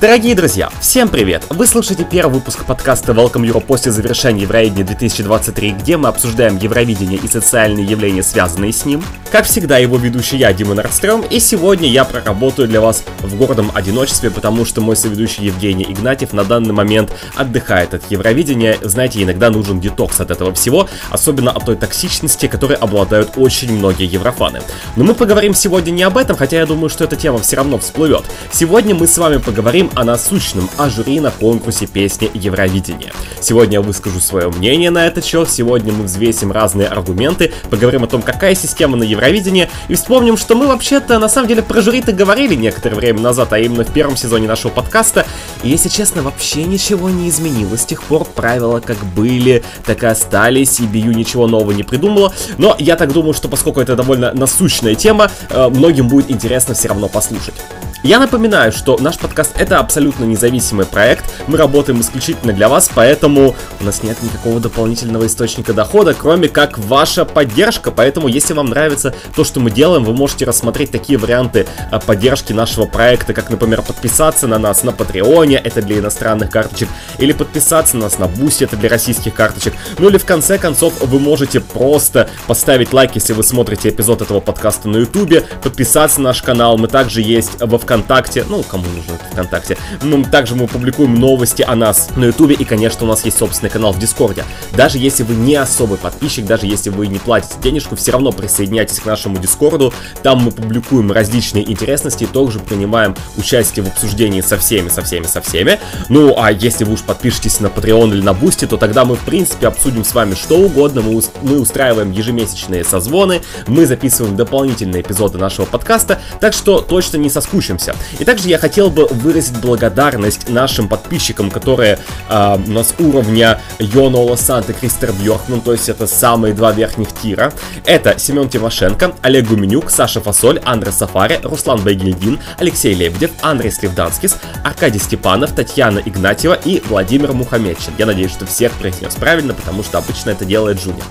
Дорогие друзья, всем привет! Вы слушаете первый выпуск подкаста Welcome Europe после завершения Евровидения 2023, где мы обсуждаем Евровидение и социальные явления, связанные с ним. Как всегда, его ведущий я, Дима Нордстрём, и сегодня я проработаю для вас в гордом одиночестве, потому что мой соведущий Евгений Игнатьев на данный момент отдыхает от Евровидения. Знаете, иногда нужен детокс от этого всего, особенно от той токсичности, которой обладают очень многие еврофаны. Но мы поговорим сегодня не об этом, хотя я думаю, что эта тема все равно всплывет. Сегодня мы с вами поговорим о насущном, о жюри на конкурсе песни Евровидения. Сегодня я выскажу свое мнение на этот счет, сегодня мы взвесим разные аргументы, поговорим о том, какая система на Евровидении, и вспомним, что мы вообще-то на самом деле про жюри-то говорили некоторое время назад, а именно в первом сезоне нашего подкаста, и если честно, вообще ничего не изменилось с тех пор, правила как были, так и остались, и Бию ничего нового не придумала, но я так думаю, что поскольку это довольно насущная тема, э, многим будет интересно все равно послушать. Я напоминаю, что наш подкаст это абсолютно независимый проект, мы работаем исключительно для вас, поэтому у нас нет никакого дополнительного источника дохода, кроме как ваша поддержка, поэтому если вам нравится то, что мы делаем, вы можете рассмотреть такие варианты а, поддержки нашего проекта, как, например, подписаться на нас на Патреоне, это для иностранных карточек, или подписаться на нас на Бусти, это для российских карточек, ну или в конце концов вы можете просто поставить лайк, если вы смотрите эпизод этого подкаста на ютубе, подписаться на наш канал, мы также есть во ВКонтакте, ну, кому нужно это ВКонтакте. Ну, также мы публикуем новости о нас на Ютубе, и, конечно, у нас есть собственный канал в Дискорде. Даже если вы не особый подписчик, даже если вы не платите денежку, все равно присоединяйтесь к нашему Дискорду. Там мы публикуем различные интересности и также принимаем участие в обсуждении со всеми, со всеми, со всеми. Ну, а если вы уж подпишетесь на Patreon или на Бусти, то тогда мы, в принципе, обсудим с вами что угодно. Мы, мы устраиваем ежемесячные созвоны, мы записываем дополнительные эпизоды нашего подкаста, так что точно не соскучимся. И также я хотел бы выразить благодарность нашим подписчикам, которые э, у нас уровня Йонола Санта Кристер Бьоркман, то есть это самые два верхних тира. Это Семен Тимошенко, Олег Гуменюк, Саша Фасоль, Андрей Сафари, Руслан Байгельдин, Алексей Лебедев, Андрей Сливданскис, Аркадий Степанов, Татьяна Игнатьева и Владимир Мухамедчин. Я надеюсь, что всех произнес правильно, потому что обычно это делает Джуни.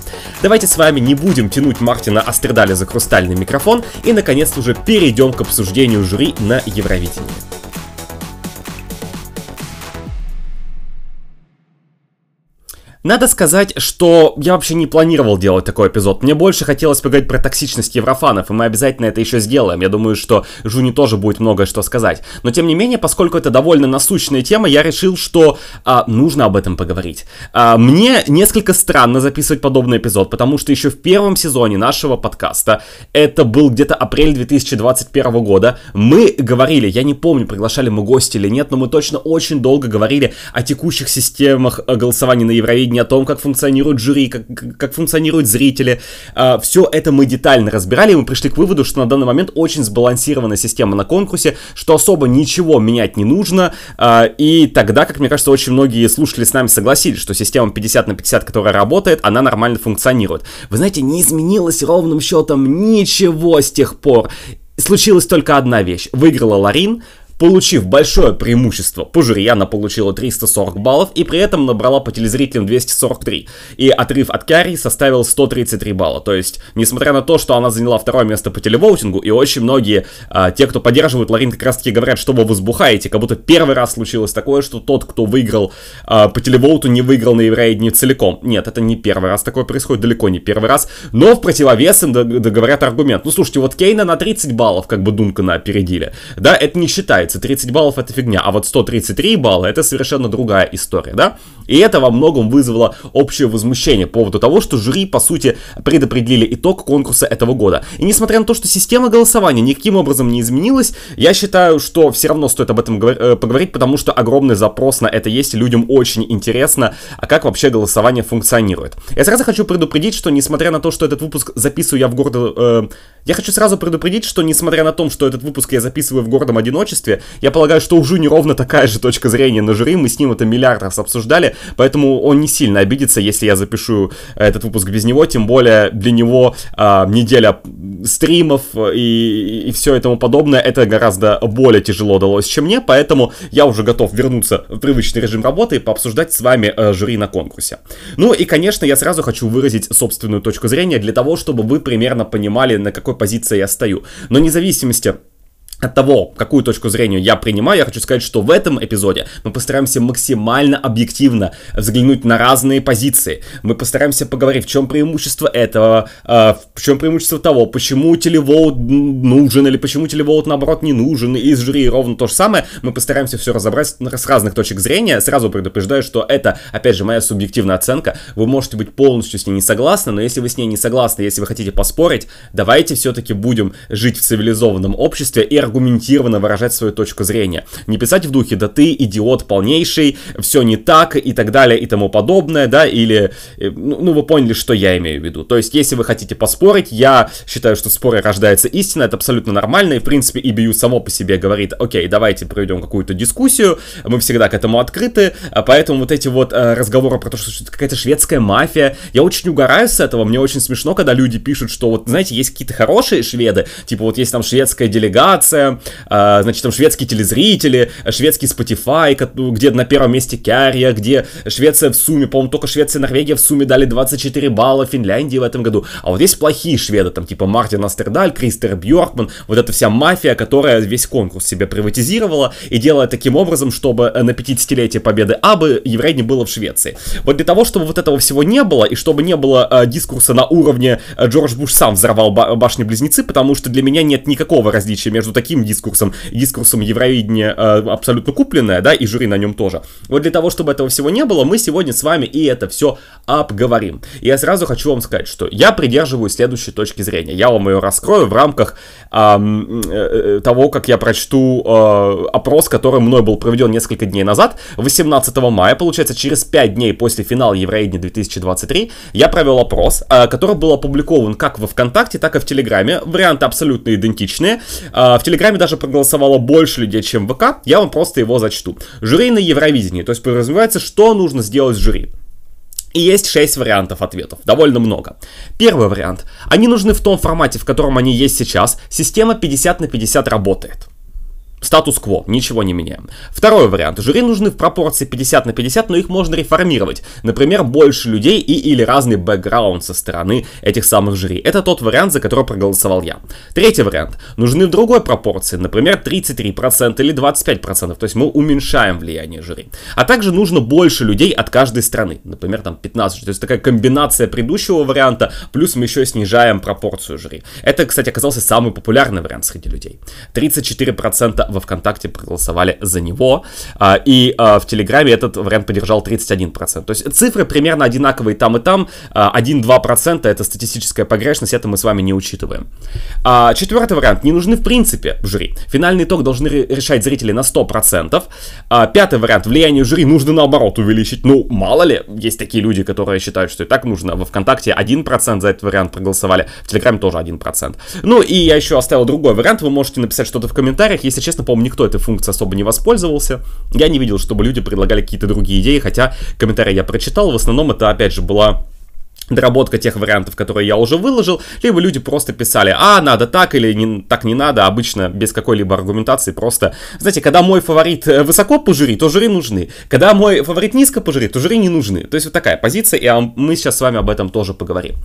Давайте с вами не будем тянуть Мартина Астридали за хрустальный микрофон и наконец-то уже перейдем к обсуждению жюри на Евровидении. Надо сказать, что я вообще не планировал делать такой эпизод. Мне больше хотелось поговорить про токсичность еврофанов, и мы обязательно это еще сделаем. Я думаю, что Жуни тоже будет многое что сказать. Но тем не менее, поскольку это довольно насущная тема, я решил, что а, нужно об этом поговорить. А, мне несколько странно записывать подобный эпизод, потому что еще в первом сезоне нашего подкаста, это был где-то апрель 2021 года, мы говорили, я не помню, приглашали мы гости или нет, но мы точно очень долго говорили о текущих системах голосования на Евровидении сведения о том, как функционирует жюри, как, как функционируют зрители. А, все это мы детально разбирали, и мы пришли к выводу, что на данный момент очень сбалансированная система на конкурсе, что особо ничего менять не нужно. А, и тогда, как мне кажется, очень многие слушатели с нами согласились, что система 50 на 50, которая работает, она нормально функционирует. Вы знаете, не изменилось ровным счетом ничего с тех пор. Случилась только одна вещь. Выиграла Ларин, Получив большое преимущество она получила 340 баллов и при этом набрала по телезрителям 243. И отрыв от Карри составил 133 балла. То есть, несмотря на то, что она заняла второе место по телевоутингу, и очень многие, а, те, кто поддерживают Ларин, как раз таки говорят, что вы возбухаете, как будто первый раз случилось такое, что тот, кто выиграл а, по телевоуту, не выиграл на Евроидне целиком. Нет, это не первый раз такое происходит, далеко не первый раз. Но в противовес им говорят аргумент. Ну, слушайте, вот Кейна на 30 баллов как бы Дункана опередили. Да, это не считается считается, 30 баллов это фигня, а вот 133 балла это совершенно другая история, да? И это во многом вызвало общее возмущение по поводу того, что жюри, по сути, предопределили итог конкурса этого года. И несмотря на то, что система голосования никаким образом не изменилась, я считаю, что все равно стоит об этом э, поговорить, потому что огромный запрос на это есть, и людям очень интересно, а как вообще голосование функционирует. Я сразу хочу предупредить, что несмотря на то, что этот выпуск записываю я в городе... Э, я хочу сразу предупредить, что несмотря на то, что этот выпуск я записываю в гордом одиночестве, я полагаю, что у Жуни ровно такая же точка зрения на жюри, мы с ним это миллиард раз обсуждали, поэтому он не сильно обидится, если я запишу э, этот выпуск без него, тем более для него э, неделя стримов и, и все и тому подобное, это гораздо более тяжело далось, чем мне, поэтому я уже готов вернуться в привычный режим работы и пообсуждать с вами э, жюри на конкурсе. Ну и, конечно, я сразу хочу выразить собственную точку зрения для того, чтобы вы примерно понимали, на какой позиции я стою. Но независимости от того, какую точку зрения я принимаю, я хочу сказать, что в этом эпизоде мы постараемся максимально объективно взглянуть на разные позиции. Мы постараемся поговорить, в чем преимущество этого, э, в чем преимущество того, почему телевоут нужен или почему телевоут наоборот не нужен, и из жюри ровно то же самое. Мы постараемся все разобрать с разных точек зрения. Сразу предупреждаю, что это, опять же, моя субъективная оценка. Вы можете быть полностью с ней не согласны, но если вы с ней не согласны, если вы хотите поспорить, давайте все-таки будем жить в цивилизованном обществе и аргументированно выражать свою точку зрения. Не писать в духе, да ты идиот полнейший, все не так и так далее и тому подобное, да, или, э, ну, ну вы поняли, что я имею в виду. То есть, если вы хотите поспорить, я считаю, что в споре рождается истина, это абсолютно нормально, и в принципе EBU само по себе говорит, окей, давайте проведем какую-то дискуссию, мы всегда к этому открыты, а поэтому вот эти вот э, разговоры про то, что какая-то шведская мафия, я очень угораю с этого, мне очень смешно, когда люди пишут, что вот, знаете, есть какие-то хорошие шведы, типа вот есть там шведская делегация, А, значит, там шведские телезрители, шведский Spotify, где на первом месте Кария, где Швеция в сумме, по-моему, только Швеция и Норвегия в сумме дали 24 балла Финляндии в этом году. А вот есть плохие шведы, там типа Мартин Астердаль, Кристер Бьоркман, вот эта вся мафия, которая весь конкурс себе приватизировала и делая таким образом, чтобы на 50-летие победы Абы Еврейни было в Швеции. Вот для того, чтобы вот этого всего не было, и чтобы не было э, дискурса на уровне э, Джордж Буш сам взорвал ба- башни-близнецы, потому что для меня нет никакого различия между таким таким дискурсом, дискурсом Евровидения э, абсолютно купленное, да, и жюри на нем тоже. Вот для того, чтобы этого всего не было, мы сегодня с вами и это все обговорим. И я сразу хочу вам сказать, что я придерживаюсь следующей точки зрения. Я вам ее раскрою в рамках эм, э, того, как я прочту э, опрос, который мной был проведен несколько дней назад, 18 мая, получается, через 5 дней после финала Евровидения 2023, я провел опрос, э, который был опубликован как во ВКонтакте, так и в Телеграме. Варианты абсолютно идентичные. Э, в Телеграме Телеграме даже проголосовало больше людей, чем в ВК, я вам просто его зачту. Жюри на Евровидении, то есть подразумевается, что нужно сделать жюри. И есть 6 вариантов ответов, довольно много. Первый вариант. Они нужны в том формате, в котором они есть сейчас. Система 50 на 50 работает. Статус-кво, ничего не меняем. Второй вариант. Жюри нужны в пропорции 50 на 50, но их можно реформировать. Например, больше людей и или разный бэкграунд со стороны этих самых жюри. Это тот вариант, за который проголосовал я. Третий вариант. Нужны в другой пропорции, например, 33% или 25%, то есть мы уменьшаем влияние жюри. А также нужно больше людей от каждой страны, например, там 15, то есть такая комбинация предыдущего варианта, плюс мы еще снижаем пропорцию жюри. Это, кстати, оказался самый популярный вариант среди людей. 34% во ВКонтакте проголосовали за него, а, и а, в Телеграме этот вариант поддержал 31%. То есть цифры примерно одинаковые там и там, 1-2% а, это статистическая погрешность, это мы с вами не учитываем. Четвертый вариант, не нужны в принципе жюри. Финальный итог должны решать зрители на 100%. Пятый вариант, влияние жюри нужно наоборот увеличить. Ну, мало ли, есть такие люди, которые считают, что и так нужно. Во ВКонтакте 1% за этот вариант проголосовали, в Телеграме тоже 1%. Ну, и я еще оставил другой вариант, вы можете написать что-то в комментариях. Если честно, честно, по-моему, никто этой функцией особо не воспользовался. Я не видел, чтобы люди предлагали какие-то другие идеи, хотя комментарии я прочитал. В основном это, опять же, была доработка тех вариантов, которые я уже выложил, либо люди просто писали, а, надо так или не, так не надо, обычно без какой-либо аргументации, просто, знаете, когда мой фаворит э, высоко по жюри, то жюри нужны, когда мой фаворит низко по жюри, то жюри не нужны, то есть вот такая позиция, и мы сейчас с вами об этом тоже поговорим.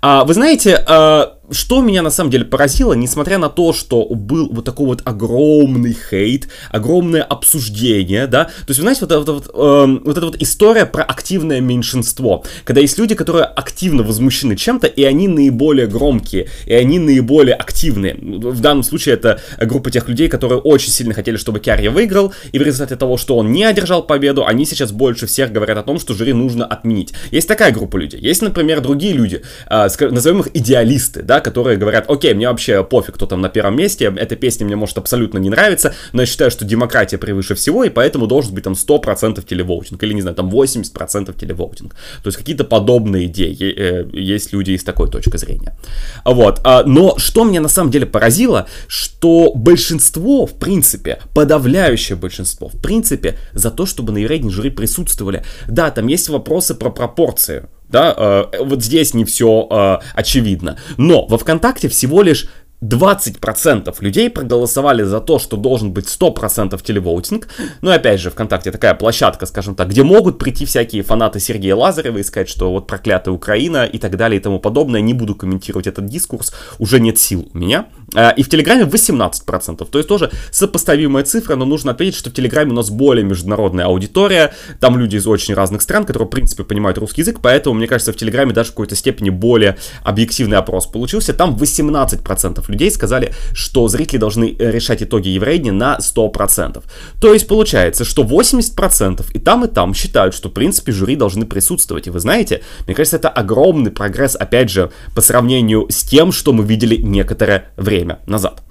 А, вы знаете, а, что меня на самом деле поразило, несмотря на то, что был вот такой вот огромный хейт, огромное обсуждение, да, то есть, вы знаете, вот, эта вот, э, вот эта вот история про активное меньшинство, когда есть люди, которые активно возмущены чем-то, и они наиболее громкие, и они наиболее активные. В данном случае это группа тех людей, которые очень сильно хотели, чтобы Керри выиграл, и в результате того, что он не одержал победу, они сейчас больше всех говорят о том, что жюри нужно отменить. Есть такая группа людей. Есть, например, другие люди, э, назовем их идеалисты, да, которые говорят, окей, мне вообще пофиг, кто там на первом месте, эта песня мне может абсолютно не нравиться, но я считаю, что демократия превыше всего, и поэтому должен быть там 100% телевоутинг, или, не знаю, там 80% телевоутинг. То есть какие-то подобные идеи, э, есть люди из такой точки зрения. Вот, а, но что меня на самом деле поразило, что большинство, в принципе, подавляющее большинство, в принципе, за то, чтобы на Еврейдне жюри присутствовали. Да, там есть вопросы про пропорции, да, э, вот здесь не все э, очевидно. Но во ВКонтакте всего лишь 20% людей проголосовали за то, что должен быть 100% телевоутинг. Ну и опять же, ВКонтакте такая площадка, скажем так, где могут прийти всякие фанаты Сергея Лазарева и сказать, что вот проклятая Украина и так далее и тому подобное. Не буду комментировать этот дискурс, уже нет сил у меня Э, и в Телеграме 18%. То есть тоже сопоставимая цифра, но нужно отметить, что в Телеграме у нас более международная аудитория. Там люди из очень разных стран, которые, в принципе, понимают русский язык. Поэтому, мне кажется, в Телеграме даже в какой-то степени более объективный опрос получился. Там 18% людей сказали, что зрители должны э, решать итоги Евровидения на 100%. То есть получается, что 80% и там, и там считают, что, в принципе, жюри должны присутствовать. И вы знаете, мне кажется, это огромный прогресс, опять же, по сравнению с тем, что мы видели некоторое время назад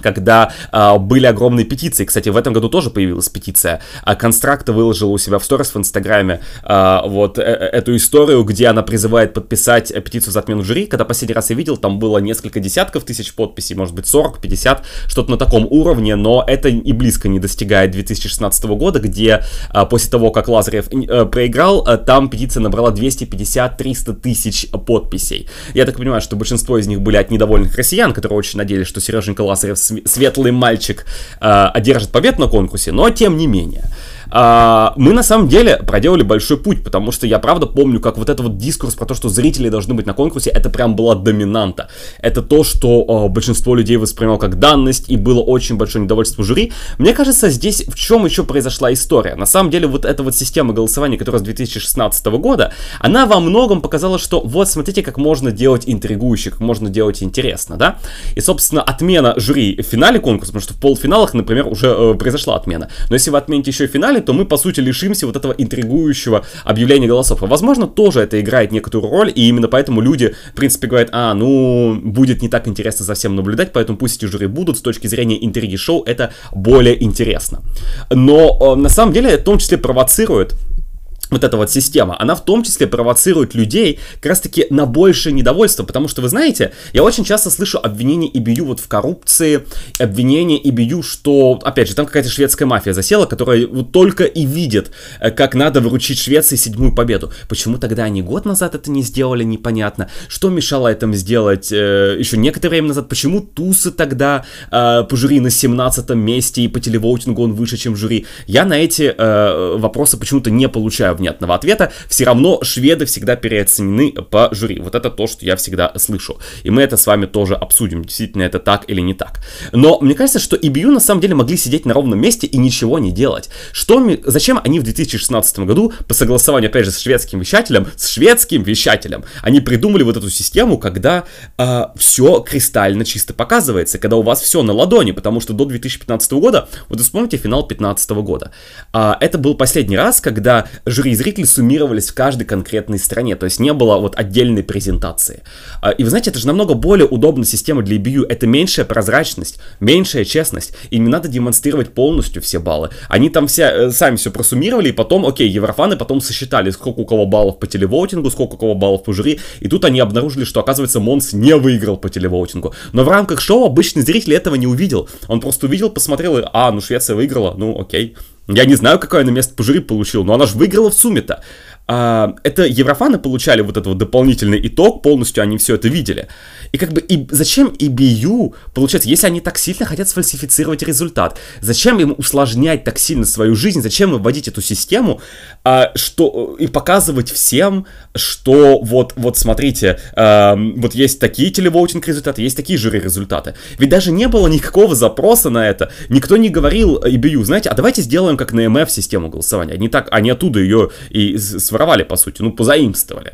когда э, были огромные петиции. Кстати, в этом году тоже появилась петиция. А Констракта выложила у себя в сторис в Инстаграме э, вот э эту историю, где она призывает подписать петицию за отмену жюри. Когда последний раз я видел, там было несколько десятков тысяч подписей, может быть 40, 50, что-то на таком уровне, но это и близко не достигает 2016 года, где э, после того, как Лазарев э, проиграл, э, там петиция набрала 250-300 тысяч подписей. Я так понимаю, что большинство из них были от недовольных россиян, которые очень надеялись, что Сереженька Лазарев светлый мальчик э, одержит победу на конкурсе, но тем не менее. А, мы на самом деле проделали большой путь, потому что я правда помню, как вот этот вот дискурс про то, что зрители должны быть на конкурсе, это прям была доминанта. Это то, что а, большинство людей воспринимало как данность, и было очень большое недовольство жюри. Мне кажется, здесь в чем еще произошла история. На самом деле, вот эта вот система голосования, которая с 2016 года, она во многом показала, что вот смотрите, как можно делать интригующе, как можно делать интересно, да? И, собственно, отмена жюри в финале конкурса, потому что в полуфиналах, например, уже э, произошла отмена. Но если вы отмените еще и финале, то мы, по сути, лишимся вот этого интригующего объявления голосов. А возможно, тоже это играет некоторую роль, и именно поэтому люди, в принципе, говорят, а, ну, будет не так интересно за всем наблюдать, поэтому пусть эти жюри будут, с точки зрения интриги шоу, это более интересно. Но, э, на самом деле, в том числе провоцирует вот эта вот система, она в том числе провоцирует людей как раз таки на большее недовольство, потому что, вы знаете, я очень часто слышу обвинения ИБЮ вот в коррупции, обвинения ИБЮ, что, опять же, там какая-то шведская мафия засела, которая вот только и видит, э, как надо вручить Швеции седьмую победу. Почему тогда они год назад это не сделали, непонятно. Что мешало этому сделать э, еще некоторое время назад? Почему Тусы тогда э, по жюри на 17 месте и по телевоутингу он выше, чем жюри? Я на эти э, вопросы почему-то не получаю внятного ответа, все равно шведы всегда переоценены по жюри. Вот это то, что я всегда слышу. И мы это с вами тоже обсудим, действительно это так или не так. Но мне кажется, что EBU на самом деле могли сидеть на ровном месте и ничего не делать. Что, зачем они в 2016 году, по согласованию, опять же, с шведским вещателем, с шведским вещателем, они придумали вот эту систему, когда э, а, все кристально чисто показывается, когда у вас все на ладони, потому что до 2015 года, вот вспомните финал 2015 года, э, это был последний раз, когда жюри и зрители суммировались в каждой конкретной стране, то есть не было вот отдельной презентации. А, и вы знаете, это же намного более удобная система для EBU, это меньшая прозрачность, меньшая честность, и не надо демонстрировать полностью все баллы. Они там все, э, сами все просуммировали, и потом, окей, еврофаны потом сосчитали, сколько у кого баллов по телевоутингу, сколько у кого баллов по жюри, и тут они обнаружили, что, оказывается, Монс не выиграл по телевоутингу. Но в рамках шоу обычный зритель этого не увидел. Он просто увидел, посмотрел, и, а, ну Швеция выиграла, ну окей. Я не знаю, какое она место по жюри получил, но она же выиграла в сумме-то. А, это еврофаны получали вот этот дополнительный итог, полностью они все это видели. И как бы и зачем EBU, получается, если они так сильно хотят сфальсифицировать результат, зачем им усложнять так сильно свою жизнь, зачем им вводить эту систему, а, что и показывать всем, что вот, вот смотрите, а, вот есть такие телевоутинг результаты, есть такие жюри результаты. Ведь даже не было никакого запроса на это, никто не говорил EBU, знаете, а давайте сделаем как на MF систему голосования, они так, они оттуда ее и своровали, по сути, ну, позаимствовали.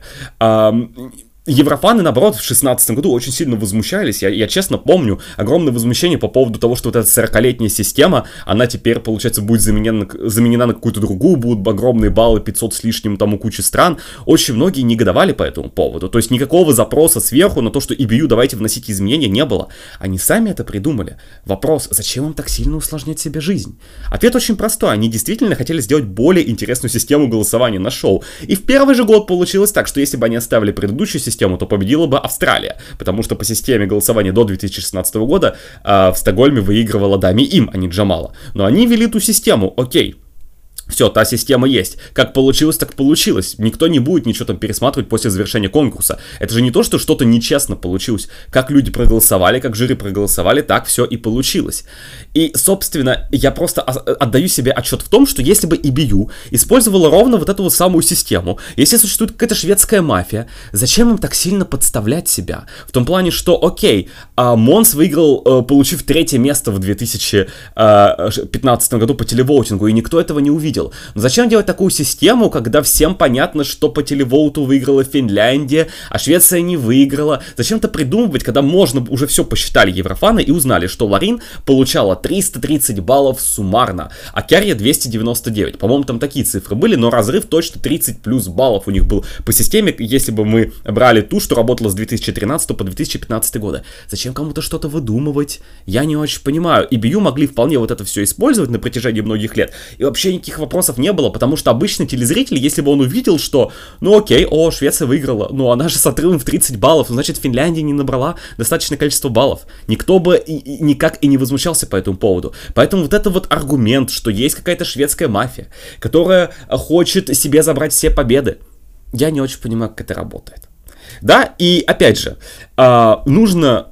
Еврофаны, наоборот, в 2016 году очень сильно возмущались. Я, я честно помню огромное возмущение по поводу того, что вот эта 40-летняя система, она теперь, получается, будет заменена, заменена на какую-то другую, будут огромные баллы, 500 с лишним там у кучи стран. Очень многие негодовали по этому поводу. То есть никакого запроса сверху на то, что EBU давайте вносить изменения, не было. Они сами это придумали. Вопрос, зачем им так сильно усложнять себе жизнь? Ответ очень простой. Они действительно хотели сделать более интересную систему голосования на шоу. И в первый же год получилось так, что если бы они оставили предыдущую систему, систему, то победила бы Австралия, потому что по системе голосования до 2016 года э, в Стокгольме выигрывала Дами им, а не Джамала. Но они ввели ту систему, окей, все, та система есть. Как получилось, так получилось. Никто не будет ничего там пересматривать после завершения конкурса. Это же не то, что что-то нечестно получилось. Как люди проголосовали, как жюри проголосовали, так все и получилось. И, собственно, я просто отдаю себе отчет в том, что если бы EBU использовала ровно вот эту вот самую систему, если существует какая-то шведская мафия, зачем им так сильно подставлять себя? В том плане, что, окей, а, Монс выиграл, э, получив третье место в 2015 году по телевоутингу, и никто этого не увидел видел. Но зачем делать такую систему, когда всем понятно, что по телевоуту выиграла Финляндия, а Швеция не выиграла? Зачем-то придумывать, когда можно уже все посчитали Еврофаны и узнали, что Ларин получала 330 баллов суммарно, а Керри 299. По-моему, там такие цифры были, но разрыв точно 30 плюс баллов у них был по системе, если бы мы брали ту, что работала с 2013 по 2015 годы. Зачем кому-то что-то выдумывать? Я не очень понимаю. И Бию могли вполне вот это все использовать на протяжении многих лет. И вообще никаких вопросов не было, потому что обычный телезритель, если бы он увидел, что, ну окей, о, Швеция выиграла, ну она же с отрывом в 30 баллов, значит Финляндия не набрала достаточное количество баллов. Никто бы и, и, никак и не возмущался по этому поводу. Поэтому вот это вот аргумент, что есть какая-то шведская мафия, которая хочет себе забрать все победы, я не очень понимаю, как это работает. Да, и опять же, э, нужно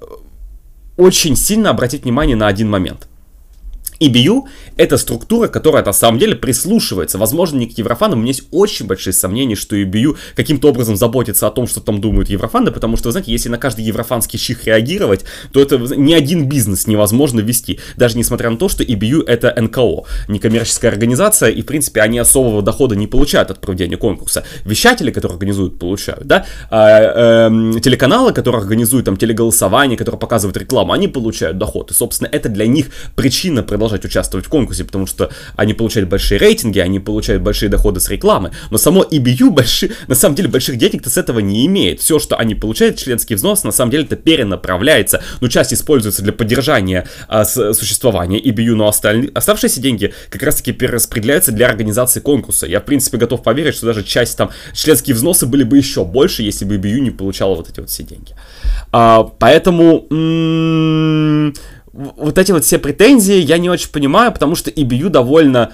очень сильно обратить внимание на один момент – EBU — это структура, которая на самом деле прислушивается. Возможно, не к еврофанам. У меня есть очень большие сомнения, что EBU каким-то образом заботится о том, что там думают еврофаны, потому что, вы знаете, если на каждый еврофанский чих реагировать, то это ни один бизнес невозможно вести. Даже несмотря на то, что EBU — это НКО, некоммерческая организация, и, в принципе, они особого дохода не получают от проведения конкурса. Вещатели, которые организуют, получают, да? А, э, телеканалы, которые организуют там телеголосование, которые показывают рекламу, они получают доход. И, собственно, это для них причина продолжения продолжать участвовать в конкурсе, потому что они получают большие рейтинги, они получают большие доходы с рекламы, но само EBU большие, на самом деле больших денег-то с этого не имеет. Все, что они получают, членский взнос, на самом деле это перенаправляется, но часть используется для поддержания а, с, существования EBU, но остальные, оставшиеся деньги как раз-таки перераспределяются для организации конкурса. Я, в принципе, готов поверить, что даже часть там членские взносы были бы еще больше, если бы EBU не получала вот эти вот все деньги. А, поэтому... М- вот эти вот все претензии я не очень понимаю, потому что EBU довольно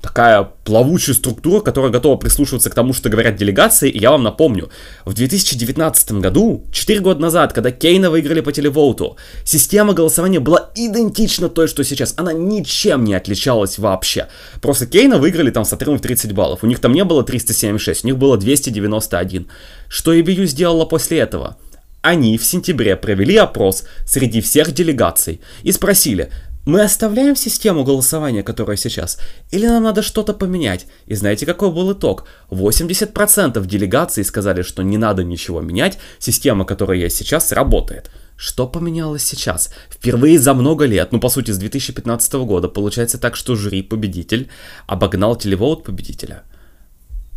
такая плавучая структура, которая готова прислушиваться к тому, что говорят делегации. И я вам напомню, в 2019 году, 4 года назад, когда Кейна выиграли по телевоуту, система голосования была идентична той, что сейчас. Она ничем не отличалась вообще. Просто Кейна выиграли там с отрывом в 30 баллов. У них там не было 376, у них было 291. Что EBU сделала после этого? Они в сентябре провели опрос среди всех делегаций и спросили, мы оставляем систему голосования, которая сейчас, или нам надо что-то поменять? И знаете, какой был итог? 80% делегаций сказали, что не надо ничего менять, система, которая есть сейчас, работает. Что поменялось сейчас? Впервые за много лет, ну по сути с 2015 года, получается так, что жюри победитель обогнал телевоут победителя.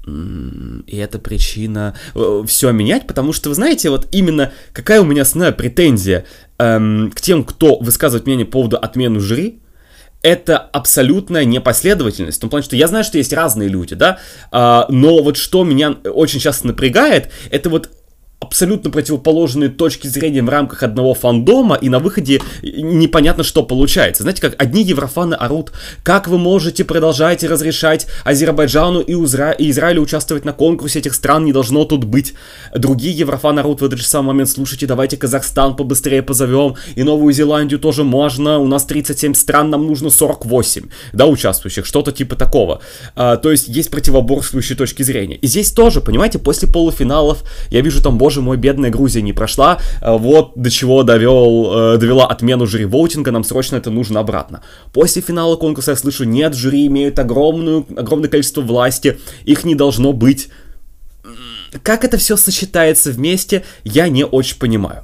И это причина э, все менять, потому что, вы знаете, вот именно какая у меня основная претензия эм, к тем, кто высказывает мнение по поводу отмены жюри, это абсолютная непоследовательность. В том плане, что я знаю, что есть разные люди, да, э, но вот что меня очень часто напрягает, это вот абсолютно противоположные точки зрения в рамках одного фандома, и на выходе непонятно, что получается. Знаете, как одни еврофаны орут, как вы можете продолжать разрешать Азербайджану и, Узра... и Израилю участвовать на конкурсе, этих стран не должно тут быть. Другие еврофаны орут в этот же самый момент, слушайте, давайте Казахстан побыстрее позовем, и Новую Зеландию тоже можно, у нас 37 стран, нам нужно 48, да, участвующих, что-то типа такого. А, то есть есть противоборствующие точки зрения. И здесь тоже, понимаете, после полуфиналов я вижу там, боже мой, бедная Грузия не прошла, э, вот до чего довел, э, довела отмену жюри воутинга, нам срочно это нужно обратно. После финала конкурса я слышу, нет, жюри имеют огромную, огромное количество власти, их не должно быть. Как это все сочетается вместе, я не очень понимаю.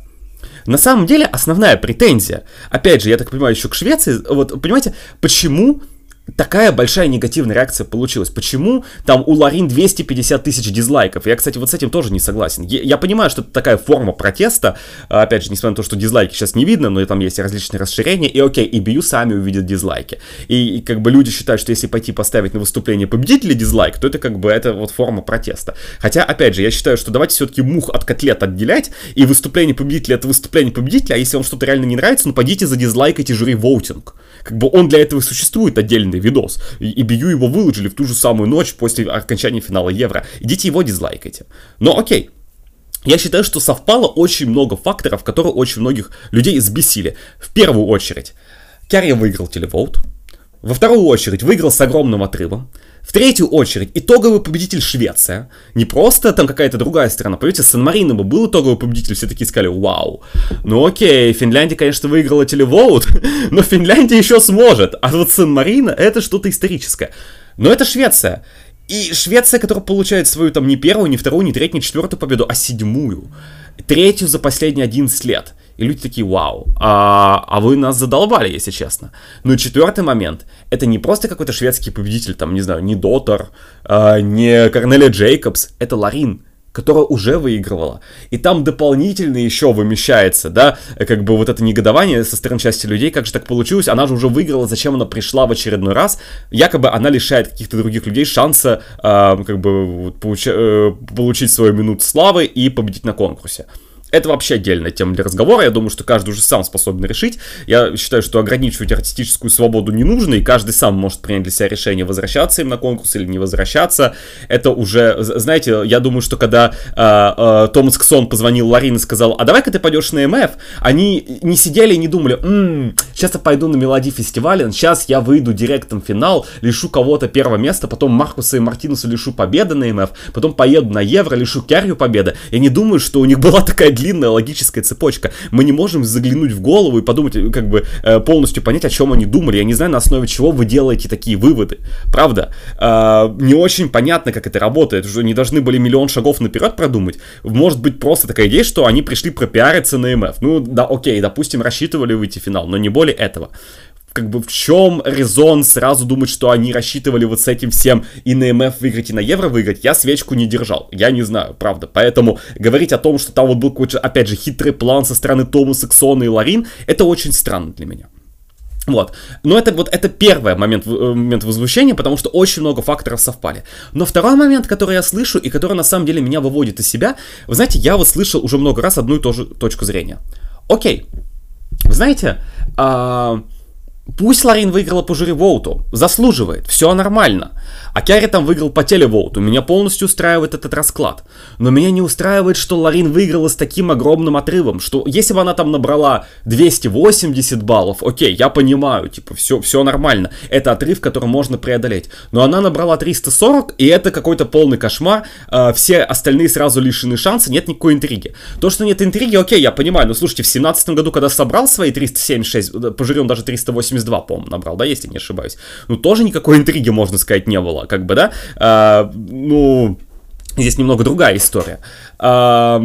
На самом деле, основная претензия, опять же, я так понимаю, еще к Швеции, вот, понимаете, почему такая большая негативная реакция получилась. Почему там у Ларин 250 тысяч дизлайков? Я, кстати, вот с этим тоже не согласен. Я, я понимаю, что это такая форма протеста. Опять же, несмотря на то, что дизлайки сейчас не видно, но там есть различные расширения. И окей, и бью сами увидят дизлайки. И, и как бы люди считают, что если пойти поставить на выступление победителя дизлайк, то это как бы это вот форма протеста. Хотя, опять же, я считаю, что давайте все-таки мух от котлет отделять, и выступление победителя это выступление победителя, а если вам что-то реально не нравится, ну пойдите за дизлайкайте жюри воутинг Как бы он для этого существует, отдельный видос. И, и Бию его выложили в ту же самую ночь после окончания финала Евро. Идите его дизлайкайте. Но окей, я считаю, что совпало очень много факторов, которые очень многих людей избесили. В первую очередь, Керри выиграл телевоут. Во вторую очередь, выиграл с огромным отрывом. В третью очередь, итоговый победитель Швеция. Не просто там какая-то другая страна. Понимаете, Сан-Марино бы был итоговый победитель, все такие сказали, вау. Ну окей, Финляндия, конечно, выиграла телевоут, но Финляндия еще сможет. А вот Сан-Марино это что-то историческое. Но это Швеция. И Швеция, которая получает свою там не первую, не вторую, не третью, не четвертую победу, а седьмую. Третью за последние 11 лет. И люди такие, вау, а, а вы нас задолбали, если честно. Ну и четвертый момент, это не просто какой-то шведский победитель, там, не знаю, не Дотор, а, не Корнелия Джейкобс, это Ларин которая уже выигрывала. И там дополнительно еще вымещается, да, как бы вот это негодование со стороны части людей, как же так получилось, она же уже выиграла, зачем она пришла в очередной раз, якобы она лишает каких-то других людей шанса, э, как бы, получа- э, получить свою минуту славы и победить на конкурсе. Это вообще отдельная тема для разговора, я думаю, что каждый уже сам способен решить. Я считаю, что ограничивать артистическую свободу не нужно, и каждый сам может принять для себя решение, возвращаться им на конкурс или не возвращаться. Это уже, знаете, я думаю, что когда э, э, Томас Ксон позвонил Ларин и сказал, а давай-ка ты пойдешь на МФ, они не сидели и не думали, м-м, сейчас я пойду на Мелодий фестиваля, сейчас я выйду директом финал, лишу кого-то первого места, потом Маркуса и Мартинуса лишу победы на МФ, потом поеду на Евро, лишу Керрию победы. Я не думаю, что у них была такая длинная логическая цепочка. Мы не можем заглянуть в голову и подумать, как бы э, полностью понять, о чем они думали. Я не знаю, на основе чего вы делаете такие выводы. Правда, э, не очень понятно, как это работает. Уже не должны были миллион шагов наперед продумать. Может быть, просто такая идея, что они пришли пропиариться на МФ. Ну, да, окей, допустим, рассчитывали выйти в финал, но не более этого как бы в чем резон сразу думать, что они рассчитывали вот с этим всем и на МФ выиграть, и на Евро выиграть, я свечку не держал. Я не знаю, правда. Поэтому говорить о том, что там вот был какой-то, опять же, хитрый план со стороны Томаса, Ксона и Ларин, это очень странно для меня. Вот. Но это вот это первый момент, э, момент возмущения, потому что очень много факторов совпали. Но второй момент, который я слышу и который на самом деле меня выводит из себя, вы знаете, я вот слышал уже много раз одну и ту же точку зрения. Окей, вы знаете, а, Пусть Ларин выиграла по жюри Воуту, заслуживает, все нормально. А Кяри там выиграл по телевоуту, меня полностью устраивает этот расклад. Но меня не устраивает, что Ларин выиграла с таким огромным отрывом, что если бы она там набрала 280 баллов, окей, я понимаю, типа, все, все нормально. Это отрыв, который можно преодолеть. Но она набрала 340, и это какой-то полный кошмар, э, все остальные сразу лишены шанса, нет никакой интриги. То, что нет интриги, окей, я понимаю, но слушайте, в 17 году, когда собрал свои 376, э, по даже 382, по-моему, набрал, да, если не ошибаюсь, ну тоже никакой интриги, можно сказать, не было как бы, да, а, ну, здесь немного другая история. А,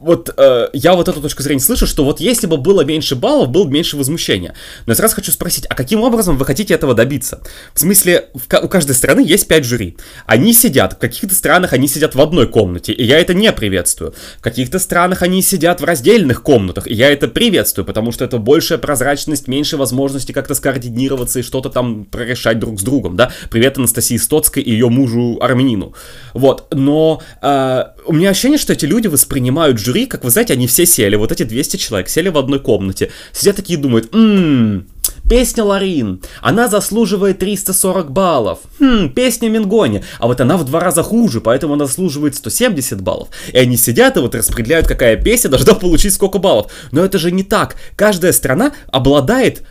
вот э, я вот эту точку зрения слышу, что вот если бы было меньше баллов, было бы меньше возмущения. Но я сразу хочу спросить, а каким образом вы хотите этого добиться? В смысле, в, у каждой страны есть 5 жюри. Они сидят, в каких-то странах они сидят в одной комнате, и я это не приветствую. В каких-то странах они сидят в раздельных комнатах, и я это приветствую, потому что это большая прозрачность, меньше возможности как-то скоординироваться и что-то там прорешать друг с другом, да? Привет Анастасии Стоцкой и ее мужу армянину. Вот, но э, у меня ощущение, что эти люди воспринимают жюри, как вы знаете, они все сели, вот эти 200 человек сели в одной комнате, сидят такие и думают, ммм, Песня Ларин. Она заслуживает 340 баллов. Хм, песня Мингони. А вот она в два раза хуже, поэтому она заслуживает 170 баллов. И они сидят и вот распределяют, какая песня должна получить сколько баллов. Но это же не так. Каждая страна обладает,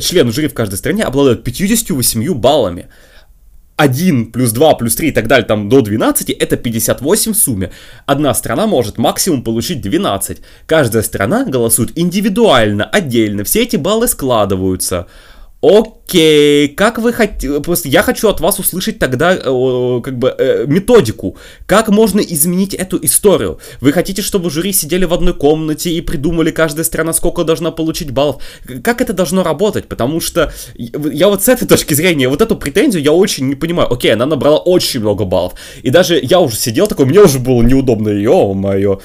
члены жюри в каждой стране обладают 58 баллами. 1 плюс 2 плюс 3 и так далее, там до 12, это 58 в сумме. Одна страна может максимум получить 12. Каждая страна голосует индивидуально, отдельно, все эти баллы складываются. Окей, как вы хотите, я хочу от вас услышать тогда э, как бы э, методику, как можно изменить эту историю. Вы хотите, чтобы жюри сидели в одной комнате и придумали каждая страна, сколько должна получить баллов? Как это должно работать? Потому что я вот с этой точки зрения, вот эту претензию я очень не понимаю. Окей, она набрала очень много баллов, и даже я уже сидел такой, мне уже было неудобно, ё-моё,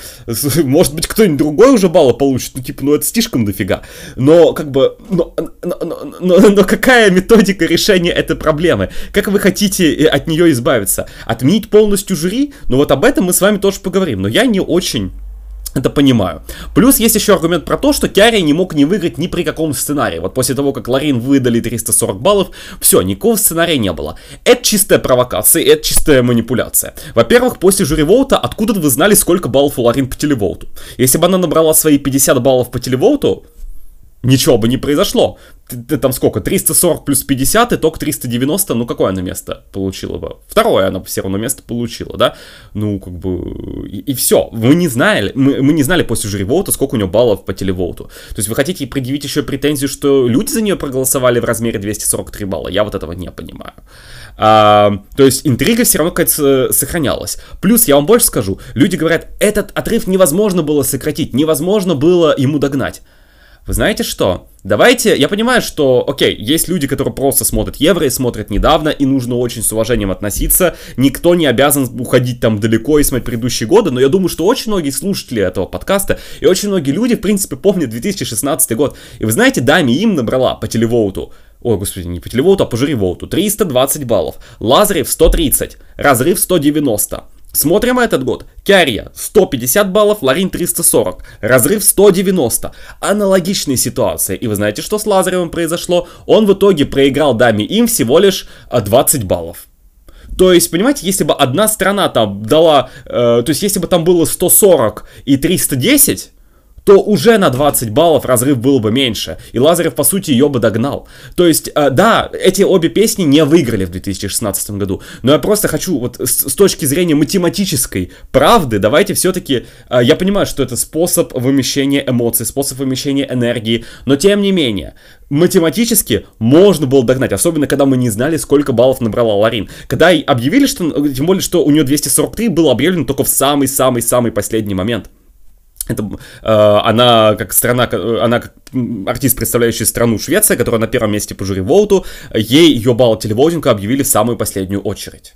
может быть кто-нибудь другой уже баллы получит, ну типа, ну это слишком дофига. Но как бы, но, но, но, но но какая методика решения этой проблемы? Как вы хотите э, от нее избавиться? Отменить полностью жюри? Ну вот об этом мы с вами тоже поговорим. Но я не очень Это понимаю. Плюс есть еще аргумент про то, что Кярри не мог не выиграть ни при каком сценарии. Вот после того, как Ларин выдали 340 баллов, все, никакого сценария не было. Это чистая провокация, это чистая манипуляция. Во-первых, после жюри Волта, откуда вы знали, сколько баллов у Ларин по телеволту? Если бы она набрала свои 50 баллов по телеволту, ничего бы не произошло. Ты, ты там сколько? 340 плюс 50, итог 390, ну какое она место получила бы? Второе она все равно место получила, да? Ну, как бы, и, и все. Мы не знали, мы, мы не знали после жюри сколько у нее баллов по телеволту. То есть вы хотите предъявить еще претензию, что люди за нее проголосовали в размере 243 балла? Я вот этого не понимаю. А, то есть интрига все равно какая-то сохранялась. Плюс я вам больше скажу, люди говорят, этот отрыв невозможно было сократить, невозможно было ему догнать. Вы знаете что? Давайте, я понимаю, что, окей, есть люди, которые просто смотрят евро и смотрят недавно, и нужно очень с уважением относиться. Никто не обязан уходить там далеко и смотреть предыдущие годы, но я думаю, что очень многие слушатели этого подкаста и очень многие люди, в принципе, помнят 2016 год. И вы знаете, Дами им набрала по телевоуту Ой, господи, не по телеволту, а по жюри-волту. 320 баллов. Лазарев 130. Разрыв 190. Смотрим этот год. Кярия 150 баллов, Ларин 340. Разрыв 190. Аналогичная ситуация. И вы знаете, что с Лазаревым произошло? Он в итоге проиграл даме им всего лишь 20 а, баллов. То есть, понимаете, если бы одна страна там дала, э, то есть если бы там было 140 и 310, то уже на 20 баллов разрыв был бы меньше. И Лазарев, по сути, ее бы догнал. То есть, э, да, эти обе песни не выиграли в 2016 году. Но я просто хочу, вот с, с точки зрения математической правды, давайте все-таки... Э, я понимаю, что это способ вымещения эмоций, способ вымещения энергии, но тем не менее, математически можно было догнать, особенно когда мы не знали, сколько баллов набрала Ларин. Когда объявили, что, тем более, что у нее 243 было объявлено только в самый-самый-самый последний момент. Это, э, она как страна, она как артист, представляющий страну Швеция, которая на первом месте по жюри Волту, ей ее балл телевоутинга объявили в самую последнюю очередь.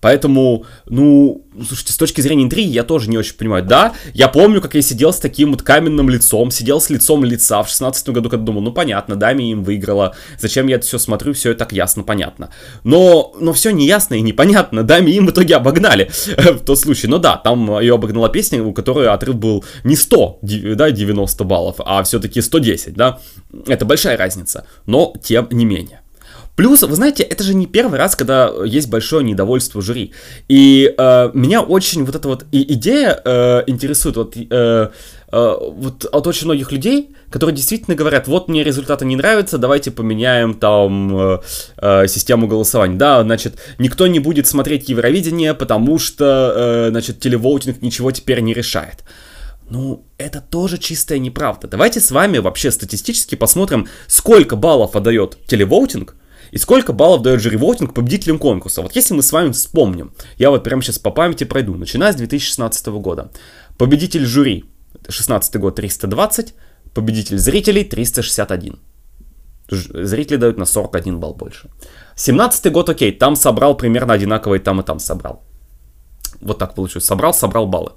Поэтому, ну, слушайте, с точки зрения интриги я тоже не очень понимаю. Да, я помню, как я сидел с таким вот каменным лицом, сидел с лицом лица в шестнадцатом году, когда думал, ну понятно, Дами им выиграла, зачем я это все смотрю, все так ясно, понятно. Но, но все неясно и непонятно, Дами им в итоге обогнали в тот случай. Но да, там ее обогнала песня, у которой отрыв был не 100, да, 90 баллов, а все-таки 110, да. Это большая разница, но тем не менее. Плюс, вы знаете, это же не первый раз, когда есть большое недовольство жюри. И э, меня очень вот эта вот идея э, интересует вот, э, э, вот от очень многих людей, которые действительно говорят, вот мне результаты не нравятся, давайте поменяем там э, э, систему голосования. Да, значит, никто не будет смотреть Евровидение, потому что, э, значит, телевоутинг ничего теперь не решает. Ну, это тоже чистая неправда. Давайте с вами вообще статистически посмотрим, сколько баллов отдает телевоутинг, и сколько баллов дает жюри-вотинг победителям конкурса. Вот если мы с вами вспомним, я вот прямо сейчас по памяти пройду, начиная с 2016 года. Победитель жюри 16 год 320, победитель зрителей 361. Зрители дают на 41 балл больше. 17 год, окей, там собрал примерно одинаково там, и там собрал. Вот так получилось. Собрал, собрал баллы.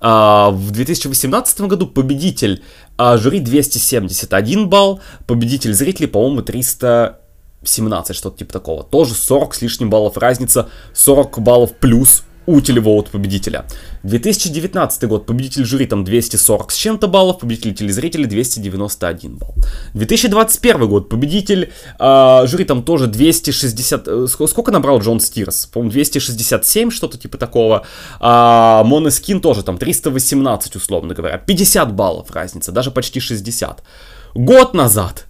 А, в 2018 году победитель а, жюри 271 балл, победитель зрителей, по-моему, 300 17, что-то типа такого. Тоже 40 с лишним баллов разница, 40 баллов плюс у телевого победителя. 2019 год, победитель жюри там 240 с чем-то баллов, победитель телезрителей 291 балл. 2021 год, победитель э, жюри там тоже 260... Э, сколько набрал Джон Стирс? По-моему, 267, что-то типа такого. А Монескин тоже там 318, условно говоря. 50 баллов разница, даже почти 60. Год назад